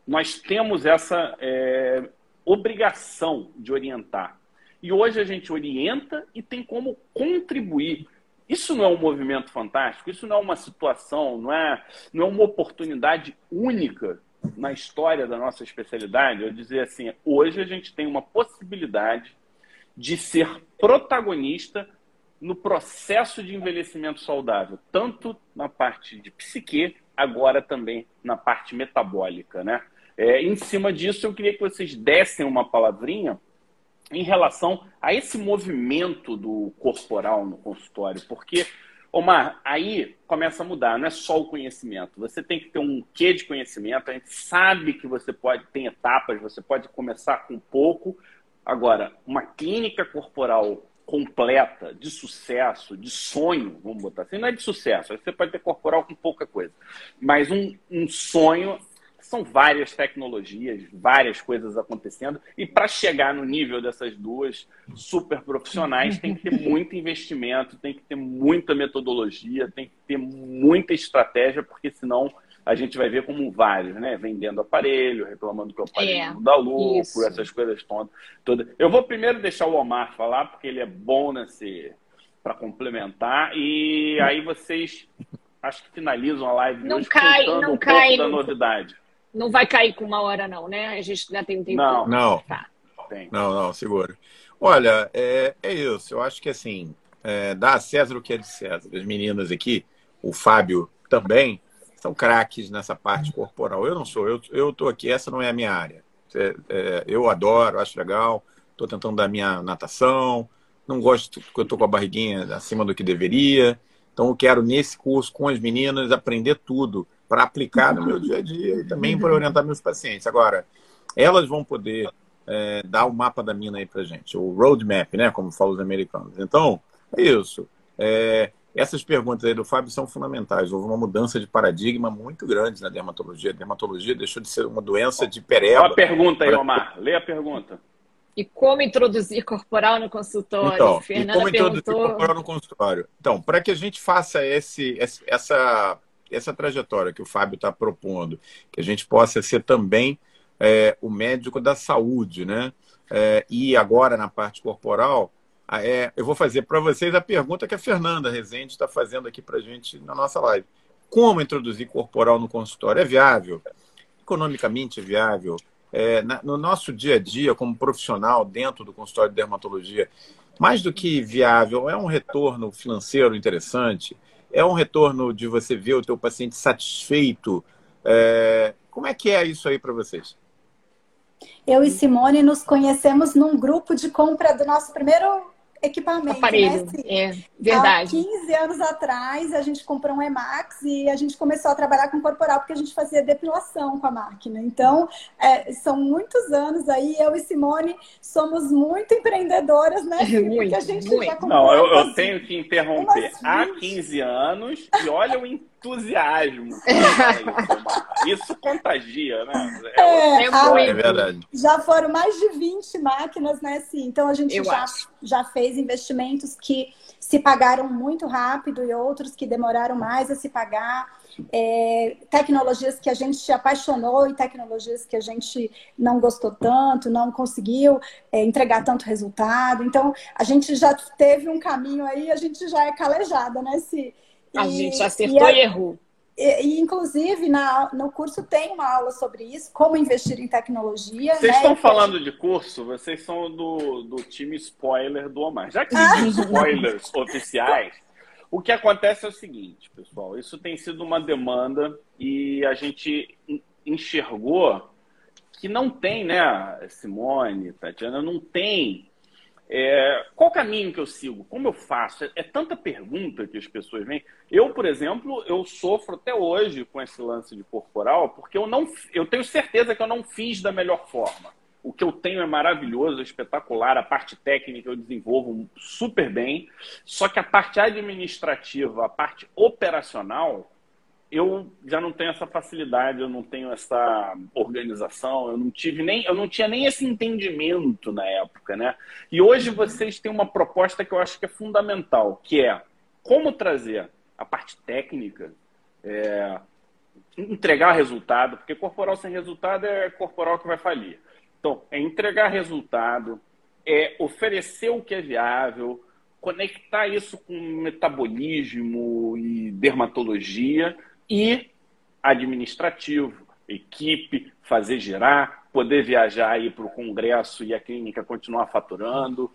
Speaker 3: Nós temos essa é, obrigação de orientar. E hoje a gente orienta e tem como contribuir. Isso não é um movimento fantástico, isso não é uma situação, não é, não é uma oportunidade única na história da nossa especialidade. Eu dizer assim, hoje a gente tem uma possibilidade de ser protagonista no processo de envelhecimento saudável, tanto na parte de psique, agora também na parte metabólica, né? É, em cima disso, eu queria que vocês dessem uma palavrinha em relação a esse movimento do corporal no consultório, porque, Omar, aí começa a mudar, não é só o conhecimento, você tem que ter um quê de conhecimento, a gente sabe que você pode, tem etapas, você pode começar com pouco, agora, uma clínica corporal completa, de sucesso, de sonho, vamos botar assim, não é de sucesso, você pode ter corporal com pouca coisa, mas um, um sonho, são várias tecnologias, várias coisas acontecendo, e para chegar no nível dessas duas super profissionais, tem que ter muito investimento, tem que ter muita metodologia, tem que ter muita estratégia, porque senão a gente vai ver como vários, né? Vendendo aparelho, reclamando que o aparelho é, não dá lucro, isso. essas coisas todas. Eu vou primeiro deixar o Omar falar, porque ele é bom nesse para complementar. E aí vocês acho que finalizam a live
Speaker 2: não hoje cai, não um cai,
Speaker 3: da novidade.
Speaker 2: Não vai cair com uma hora, não, né? A gente já tem um tempo.
Speaker 1: Não, não. Tá. Não, não, segura. Olha, é, é isso. Eu acho que assim, é, dá a César o que é de César. As meninas aqui, o Fábio também, são craques nessa parte corporal. Eu não sou, eu eu estou aqui, essa não é a minha área. É, é, eu adoro, acho legal, estou tentando dar minha natação, não gosto que eu estou com a barriguinha acima do que deveria. Então eu quero, nesse curso, com as meninas, aprender tudo para aplicar no meu dia a dia e também para orientar meus pacientes. Agora, elas vão poder é, dar o mapa da mina aí para gente, o roadmap, né, como falam os americanos. Então, é isso. É, essas perguntas aí do Fábio são fundamentais. Houve uma mudança de paradigma muito grande na dermatologia. A dermatologia deixou de ser uma doença de pereba.
Speaker 3: Olha a pergunta aí, Omar. Lê a pergunta.
Speaker 2: E como introduzir corporal no consultório?
Speaker 1: Então, Fernanda e como introduzir perguntou... corporal no consultório? Então, para que a gente faça esse, essa, essa trajetória que o Fábio está propondo, que a gente possa ser também é, o médico da saúde, né? É, e agora na parte corporal, é, eu vou fazer para vocês a pergunta que a Fernanda Rezende está fazendo aqui para a gente na nossa live. Como introduzir corporal no consultório? É viável? Economicamente é viável? É, na, no nosso dia a dia, como profissional dentro do consultório de dermatologia, mais do que viável, é um retorno financeiro interessante? É um retorno de você ver o teu paciente satisfeito? É, como é que é isso aí para vocês?
Speaker 5: Eu e Simone nos conhecemos num grupo de compra do nosso primeiro equipamento. Né,
Speaker 2: Aparelho, né? é verdade.
Speaker 5: Há 15 anos atrás, a gente comprou um Emax e a gente começou a trabalhar com corporal porque a gente fazia depilação com a máquina. Então, é, são muitos anos aí, eu e Simone somos muito empreendedoras, né? *laughs*
Speaker 2: Muito, porque a gente muito. já
Speaker 3: comprou. Não, eu, eu tenho que interromper. Há 15 anos e olha o entusiasmo. *laughs* Isso contagia, né?
Speaker 5: É, é, é, é, verdade. Já foram mais de 20 máquinas, né? Sim. Então a gente já, já fez investimentos que se pagaram muito rápido e outros que demoraram mais a se pagar. É, tecnologias que a gente se apaixonou e tecnologias que a gente não gostou tanto, não conseguiu é, entregar tanto resultado. Então, a gente já teve um caminho aí, a gente já é calejada, né? Se,
Speaker 2: a e, gente acertou e, e errou.
Speaker 5: E, e, inclusive, na, no curso tem uma aula sobre isso, como investir em tecnologia.
Speaker 3: Vocês né? estão falando de curso, vocês são do, do time spoiler do Omar. Já que existem spoilers oficiais, o que acontece é o seguinte, pessoal, isso tem sido uma demanda e a gente enxergou que não tem, né, Simone, Tatiana, não tem é, qual caminho que eu sigo? Como eu faço? É, é, tanta pergunta que as pessoas vêm. Eu, por exemplo, eu sofro até hoje com esse lance de corporal, porque eu não, eu tenho certeza que eu não fiz da melhor forma. O que eu tenho é maravilhoso, espetacular, a parte técnica eu desenvolvo super bem, só que a parte administrativa, a parte operacional, eu já não tenho essa facilidade, eu não tenho essa organização, eu não tive nem, eu não tinha nem esse entendimento na época, né? E hoje vocês têm uma proposta que eu acho que é fundamental, que é como trazer a parte técnica, é, entregar resultado, porque corporal sem resultado é corporal que vai falir. Então, é entregar resultado, é oferecer o que é viável, conectar isso com metabolismo e dermatologia e administrativo, equipe, fazer girar, poder viajar aí para o congresso e a clínica continuar faturando.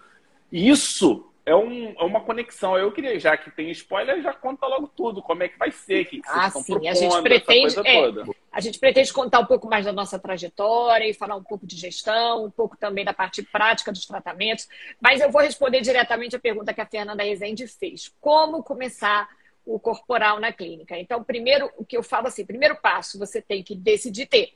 Speaker 3: Isso é, um, é, uma conexão. Eu queria, já que tem spoiler, já conta logo tudo, como é que vai ser, que, que
Speaker 2: ah, sim. a gente pretende, é, a gente pretende contar um pouco mais da nossa trajetória e falar um pouco de gestão, um pouco também da parte prática dos tratamentos. Mas eu vou responder diretamente a pergunta que a Fernanda Rezende fez. Como começar o corporal na clínica. Então, primeiro, o que eu falo assim, primeiro passo, você tem que decidir ter,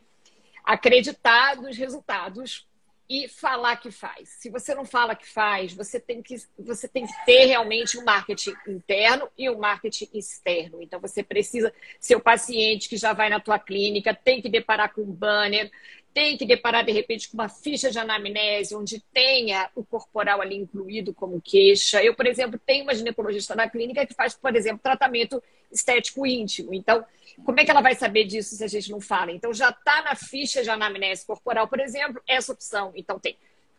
Speaker 2: acreditar nos resultados e falar que faz. Se você não fala que faz, você tem que, você tem que ter realmente um marketing interno e um marketing externo. Então, você precisa, seu paciente que já vai na tua clínica, tem que deparar com um banner, tem que deparar, de repente, com uma ficha de anamnese, onde tenha o corporal ali incluído como queixa. Eu, por exemplo, tenho uma ginecologista na clínica que faz, por exemplo, tratamento estético íntimo. Então, como é que ela vai saber disso se a gente não fala? Então, já está na ficha de anamnese corporal, por exemplo, essa opção. Então, tem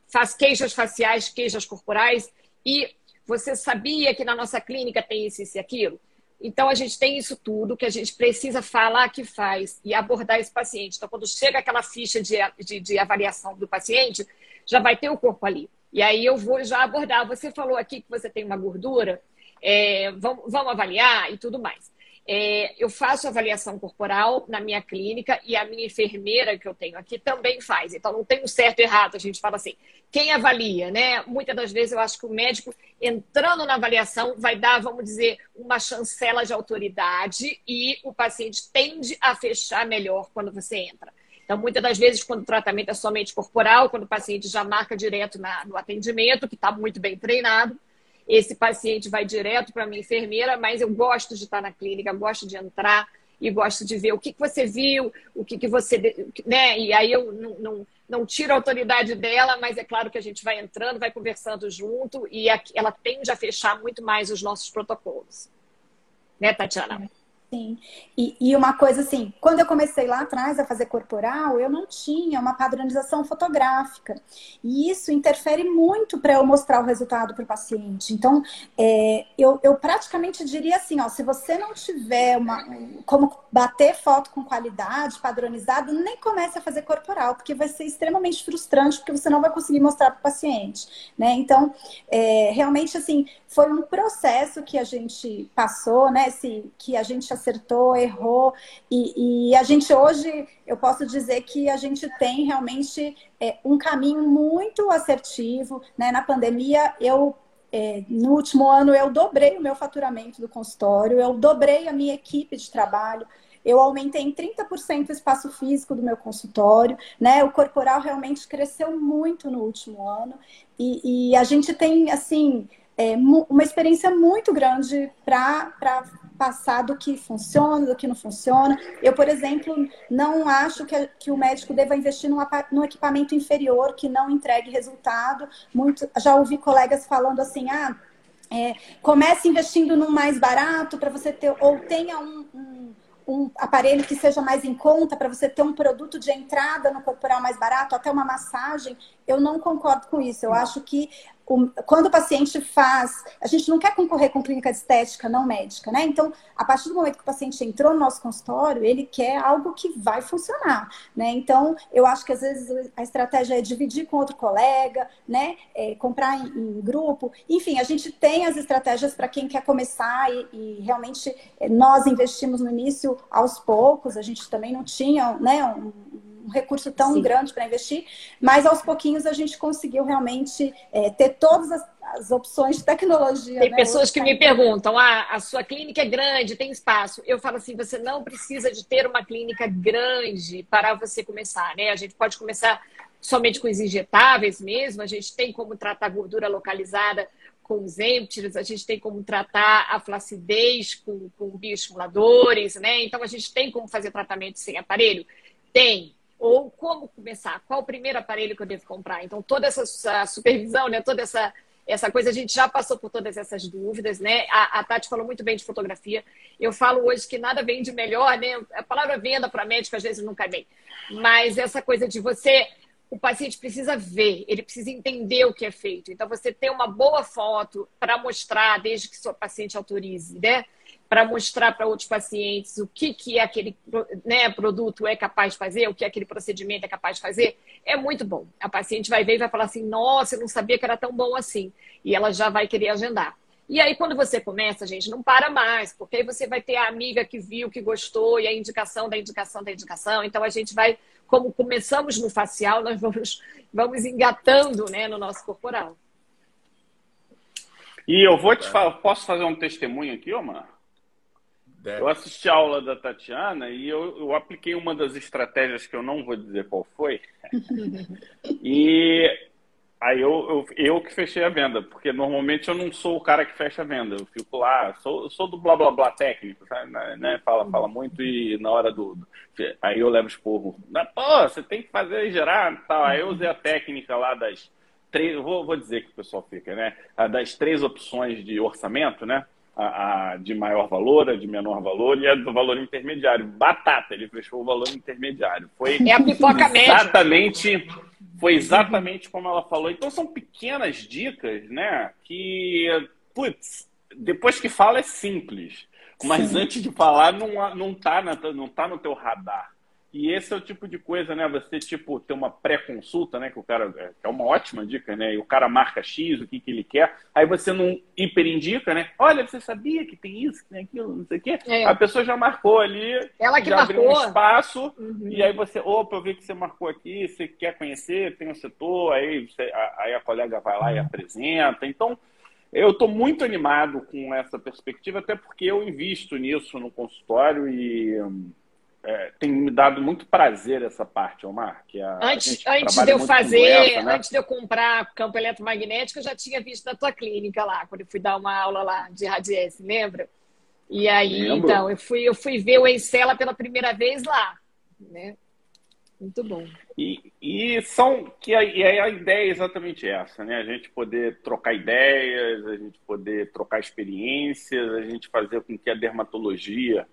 Speaker 2: faz queixas faciais, queixas corporais, e você sabia que na nossa clínica tem isso, e aquilo? Então, a gente tem isso tudo que a gente precisa falar que faz e abordar esse paciente. Então, quando chega aquela ficha de, de, de avaliação do paciente, já vai ter o corpo ali. E aí eu vou já abordar. Você falou aqui que você tem uma gordura, é, vamos, vamos avaliar e tudo mais. É, eu faço avaliação corporal na minha clínica e a minha enfermeira que eu tenho aqui também faz. Então não tem um certo e errado. A gente fala assim, quem avalia, né? Muitas das vezes eu acho que o médico entrando na avaliação vai dar, vamos dizer, uma chancela de autoridade e o paciente tende a fechar melhor quando você entra. Então, muitas das vezes, quando o tratamento é somente corporal, quando o paciente já marca direto na, no atendimento, que está muito bem treinado, esse paciente vai direto para minha enfermeira, mas eu gosto de estar na clínica, gosto de entrar e gosto de ver o que, que você viu, o que, que você. Né? E aí eu não, não, não tiro a autoridade dela, mas é claro que a gente vai entrando, vai conversando junto e ela tende a fechar muito mais os nossos protocolos. Né, Tatiana?
Speaker 5: Sim. E, e, uma coisa assim, quando eu comecei lá atrás a fazer corporal, eu não tinha uma padronização fotográfica. E isso interfere muito para eu mostrar o resultado para o paciente. Então, é, eu, eu praticamente diria assim, ó, se você não tiver uma, como bater foto com qualidade, padronizado, nem comece a fazer corporal, porque vai ser extremamente frustrante, porque você não vai conseguir mostrar para o paciente. Né? Então, é, realmente, assim, foi um processo que a gente passou, né? Esse, que a gente acertou, errou, e, e, a gente hoje, eu posso dizer que a gente tem realmente é, um caminho muito assertivo, né? Na pandemia, eu é, no último ano eu dobrei o meu faturamento do consultório, eu dobrei a minha equipe de trabalho, eu aumentei em 30% o espaço físico do meu consultório, né? O corporal realmente cresceu muito no último ano e, e a gente tem assim é, uma experiência muito grande para passar do que funciona, do que não funciona. Eu, por exemplo, não acho que, que o médico deva investir num, num, equipamento inferior que não entregue resultado. Muito, já ouvi colegas falando assim, ah, é, comece investindo num mais barato para você ter, ou tenha um, um um aparelho que seja mais em conta para você ter um produto de entrada no corporal mais barato, até uma massagem, eu não concordo com isso. Eu acho que o, quando o paciente faz, a gente não quer concorrer com clínica de estética não médica, né? Então, a partir do momento que o paciente entrou no nosso consultório, ele quer algo que vai funcionar, né? Então, eu acho que às vezes a estratégia é dividir com outro colega, né? É, comprar em, em, grupo, enfim, a gente tem as estratégias para quem quer começar e, e, realmente é, nós investimos no início aos poucos, a gente também não tinha, né? Um, um recurso tão Sim. grande para investir, mas aos pouquinhos a gente conseguiu realmente é, ter todas as, as, opções de tecnologia.
Speaker 2: Tem né, pessoas que me perguntam: ah, a sua clínica é grande, tem espaço. Eu falo assim: você não precisa de ter uma clínica grande para você começar, né? A gente pode começar somente com os injetáveis mesmo, a gente tem como tratar gordura localizada com os empties, a gente tem como tratar a flacidez com, com bioestimuladores, né? Então a gente tem como fazer tratamento sem aparelho? Tem. Ou como começar? Qual o primeiro aparelho que eu devo comprar? Então, toda essa supervisão, né? toda essa, essa coisa, a gente já passou por todas essas dúvidas, né? A, a Tati falou muito bem de fotografia. Eu falo hoje que nada vende melhor, né? A palavra venda para médico às vezes não cai bem. Mas essa coisa de você o paciente precisa ver, ele precisa entender o que é feito. Então, você tem uma boa foto para mostrar, desde que seu paciente autorize, né? Para mostrar para outros pacientes o que, que aquele né, produto é capaz de fazer, o que aquele procedimento é capaz de fazer, é muito bom. A paciente vai ver e vai falar assim: nossa, eu não sabia que era tão bom assim. E ela já vai querer agendar. E aí, quando você começa, gente, não para mais, porque aí você vai ter a amiga que viu, que gostou, e a indicação da indicação da indicação. Então, a gente vai, como começamos no facial, nós vamos, vamos engatando né, no nosso corporal.
Speaker 3: E eu vou te falar, posso fazer um testemunho aqui, Omar? Deve. Eu assisti a aula da Tatiana e eu, eu, apliquei uma das estratégias que eu não vou dizer qual foi. *laughs* e aí eu, eu, eu, que fechei a venda, porque normalmente eu não sou o cara que fecha a venda. Eu fico lá, sou, sou do blá blá blá técnico, sabe? Né? né? Fala, fala muito e na hora do. Aí eu levo esporro. Pô, você tem que fazer gerar tal. Aí eu usei a técnica lá das três. Vou, vou dizer que o pessoal fica, né? Das três opções de orçamento, né? A, a, de maior valor, a de menor valor e a do valor intermediário. Batata, ele fechou o valor intermediário. Foi
Speaker 2: é a pipoca
Speaker 3: exatamente, foi exatamente como ela falou. Então são pequenas dicas, né? Que, putz, depois que fala é simples. Mas Sim. antes de falar, não, não, tá na, não tá no teu radar. E esse é o tipo de coisa, né? Você, tipo, ter uma pré-consulta, né? Que o cara. É, é uma ótima dica, né? E o cara marca X, o que, que ele quer. Aí você não hiperindica, né? Olha, você sabia que tem isso, que tem aquilo, não sei o quê. É. A pessoa já marcou ali.
Speaker 2: Ela que
Speaker 3: já
Speaker 2: marcou.
Speaker 3: abriu um espaço. Uhum. E aí você, opa, eu vi que você marcou aqui, você quer conhecer, tem um setor, aí, você, aí a colega vai lá e apresenta. Então. Eu estou muito animado com essa perspectiva, até porque eu invisto nisso no consultório e é, tem me dado muito prazer essa parte, Omar. Que a,
Speaker 2: antes, a antes de eu fazer, doença, né? antes de eu comprar campo eletromagnético, eu já tinha visto na tua clínica lá, quando eu fui dar uma aula lá de radiesse, lembra? E aí, Lembro. então, eu fui, eu fui ver o Encela pela primeira vez lá, né? Muito bom.
Speaker 3: E, e são que a, e a ideia é exatamente essa, né? A gente poder trocar ideias, a gente poder trocar experiências, a gente fazer com que a dermatologia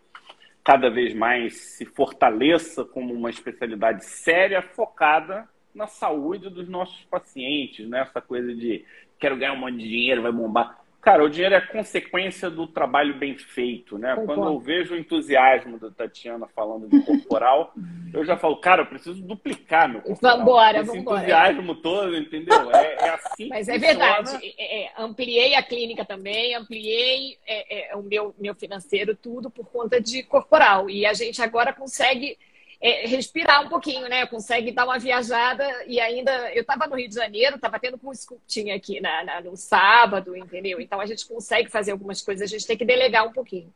Speaker 3: cada vez mais se fortaleça como uma especialidade séria focada na saúde dos nossos pacientes, né? Essa coisa de quero ganhar um monte de dinheiro, vai bombar. Cara, o dinheiro é consequência do trabalho bem feito, né? Concordo. Quando eu vejo o entusiasmo da Tatiana falando de corporal, *laughs* eu já falo, cara, eu preciso duplicar meu corporal.
Speaker 2: Vambora,
Speaker 3: Esse
Speaker 2: vambora.
Speaker 3: entusiasmo todo, entendeu? É, é assim
Speaker 2: Mas é verdade. É, é, ampliei a clínica também, ampliei é, é, o meu, meu financeiro, tudo por conta de corporal. E a gente agora consegue é, respirar um pouquinho, né? Consegue dar uma viajada e ainda. Eu estava no Rio de Janeiro, estava tendo com sculpting aqui na, na, no sábado, entendeu? Então a gente consegue fazer algumas coisas, a gente tem que delegar um pouquinho.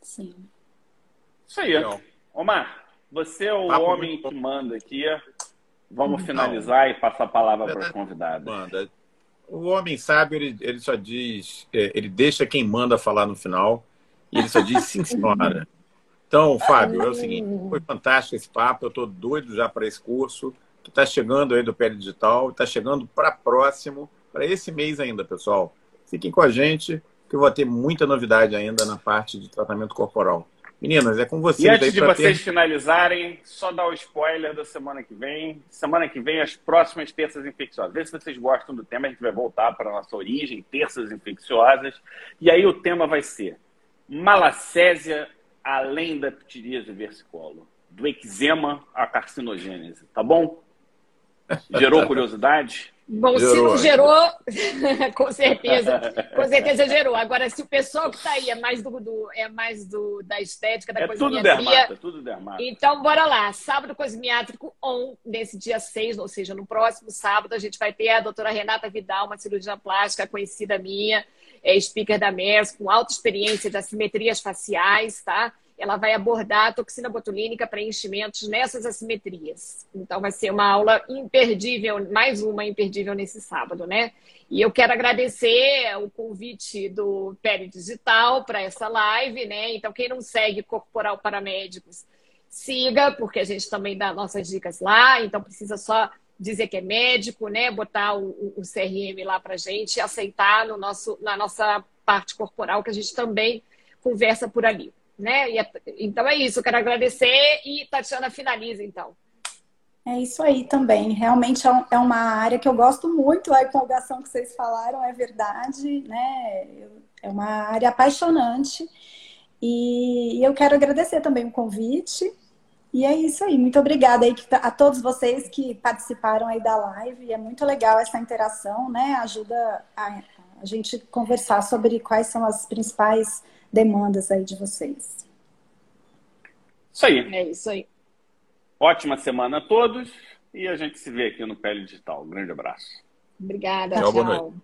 Speaker 5: Sim.
Speaker 3: Isso aí. Legal. Omar, você é o Papo homem que manda aqui. Vamos Não. finalizar e passar a palavra para os convidados.
Speaker 1: Manda. O homem sábio, ele, ele só diz, é, ele deixa quem manda falar no final, e ele só diz sim, senhora. Então, Fábio, é o seguinte, foi fantástico esse papo, eu estou doido já para esse curso, que está chegando aí do Pele Digital, está chegando para próximo, para esse mês ainda, pessoal. Fiquem com a gente, que eu vou ter muita novidade ainda na parte de tratamento corporal. Meninas, é com vocês.
Speaker 3: E antes de vocês ter... finalizarem, só dar o spoiler da semana que vem. Semana que vem, as próximas terças infecciosas. Vê se vocês gostam do tema, a gente vai voltar para a nossa origem, terças infecciosas. E aí o tema vai ser malacésia além da ptiríase versicolo, do eczema à carcinogênese, tá bom? Gerou curiosidade?
Speaker 2: Bom, gerou. se não gerou, *laughs* com certeza, com certeza gerou. Agora, se o pessoal que está aí é mais do, do, é mais do da estética, da
Speaker 3: é
Speaker 2: cosmiatria...
Speaker 3: Tudo dermata, é tudo dermata.
Speaker 2: Então, bora lá. Sábado cosmiátrico on, nesse dia 6, ou seja, no próximo sábado, a gente vai ter a doutora Renata Vidal, uma cirurgiã plástica conhecida minha, é speaker da MERS, com alta experiência de assimetrias faciais, tá? Ela vai abordar a toxina botulínica para enchimentos nessas assimetrias. Então, vai ser uma aula imperdível, mais uma imperdível nesse sábado, né? E eu quero agradecer o convite do Pele Digital para essa live, né? Então, quem não segue Corporal Paramédicos, siga, porque a gente também dá nossas dicas lá. Então, precisa só dizer que é médico, né? Botar o, o CRM lá para gente, aceitar no nosso, na nossa parte corporal, que a gente também conversa por ali, né? E, é, então é isso, eu quero agradecer e Tatiana finaliza então.
Speaker 5: É isso aí também. Realmente é, é uma área que eu gosto muito, a empolgação que vocês falaram é verdade, né? É uma área apaixonante. E eu quero agradecer também o convite e é isso aí. Muito obrigada aí tá, a todos vocês que participaram aí da live. É muito legal essa interação, né? Ajuda a, a gente conversar sobre quais são as principais demandas aí de vocês.
Speaker 3: Isso aí.
Speaker 2: É isso aí.
Speaker 3: Ótima semana a todos e a gente se vê aqui no Pele Digital. Um grande abraço.
Speaker 2: Obrigada. Tchau. tchau.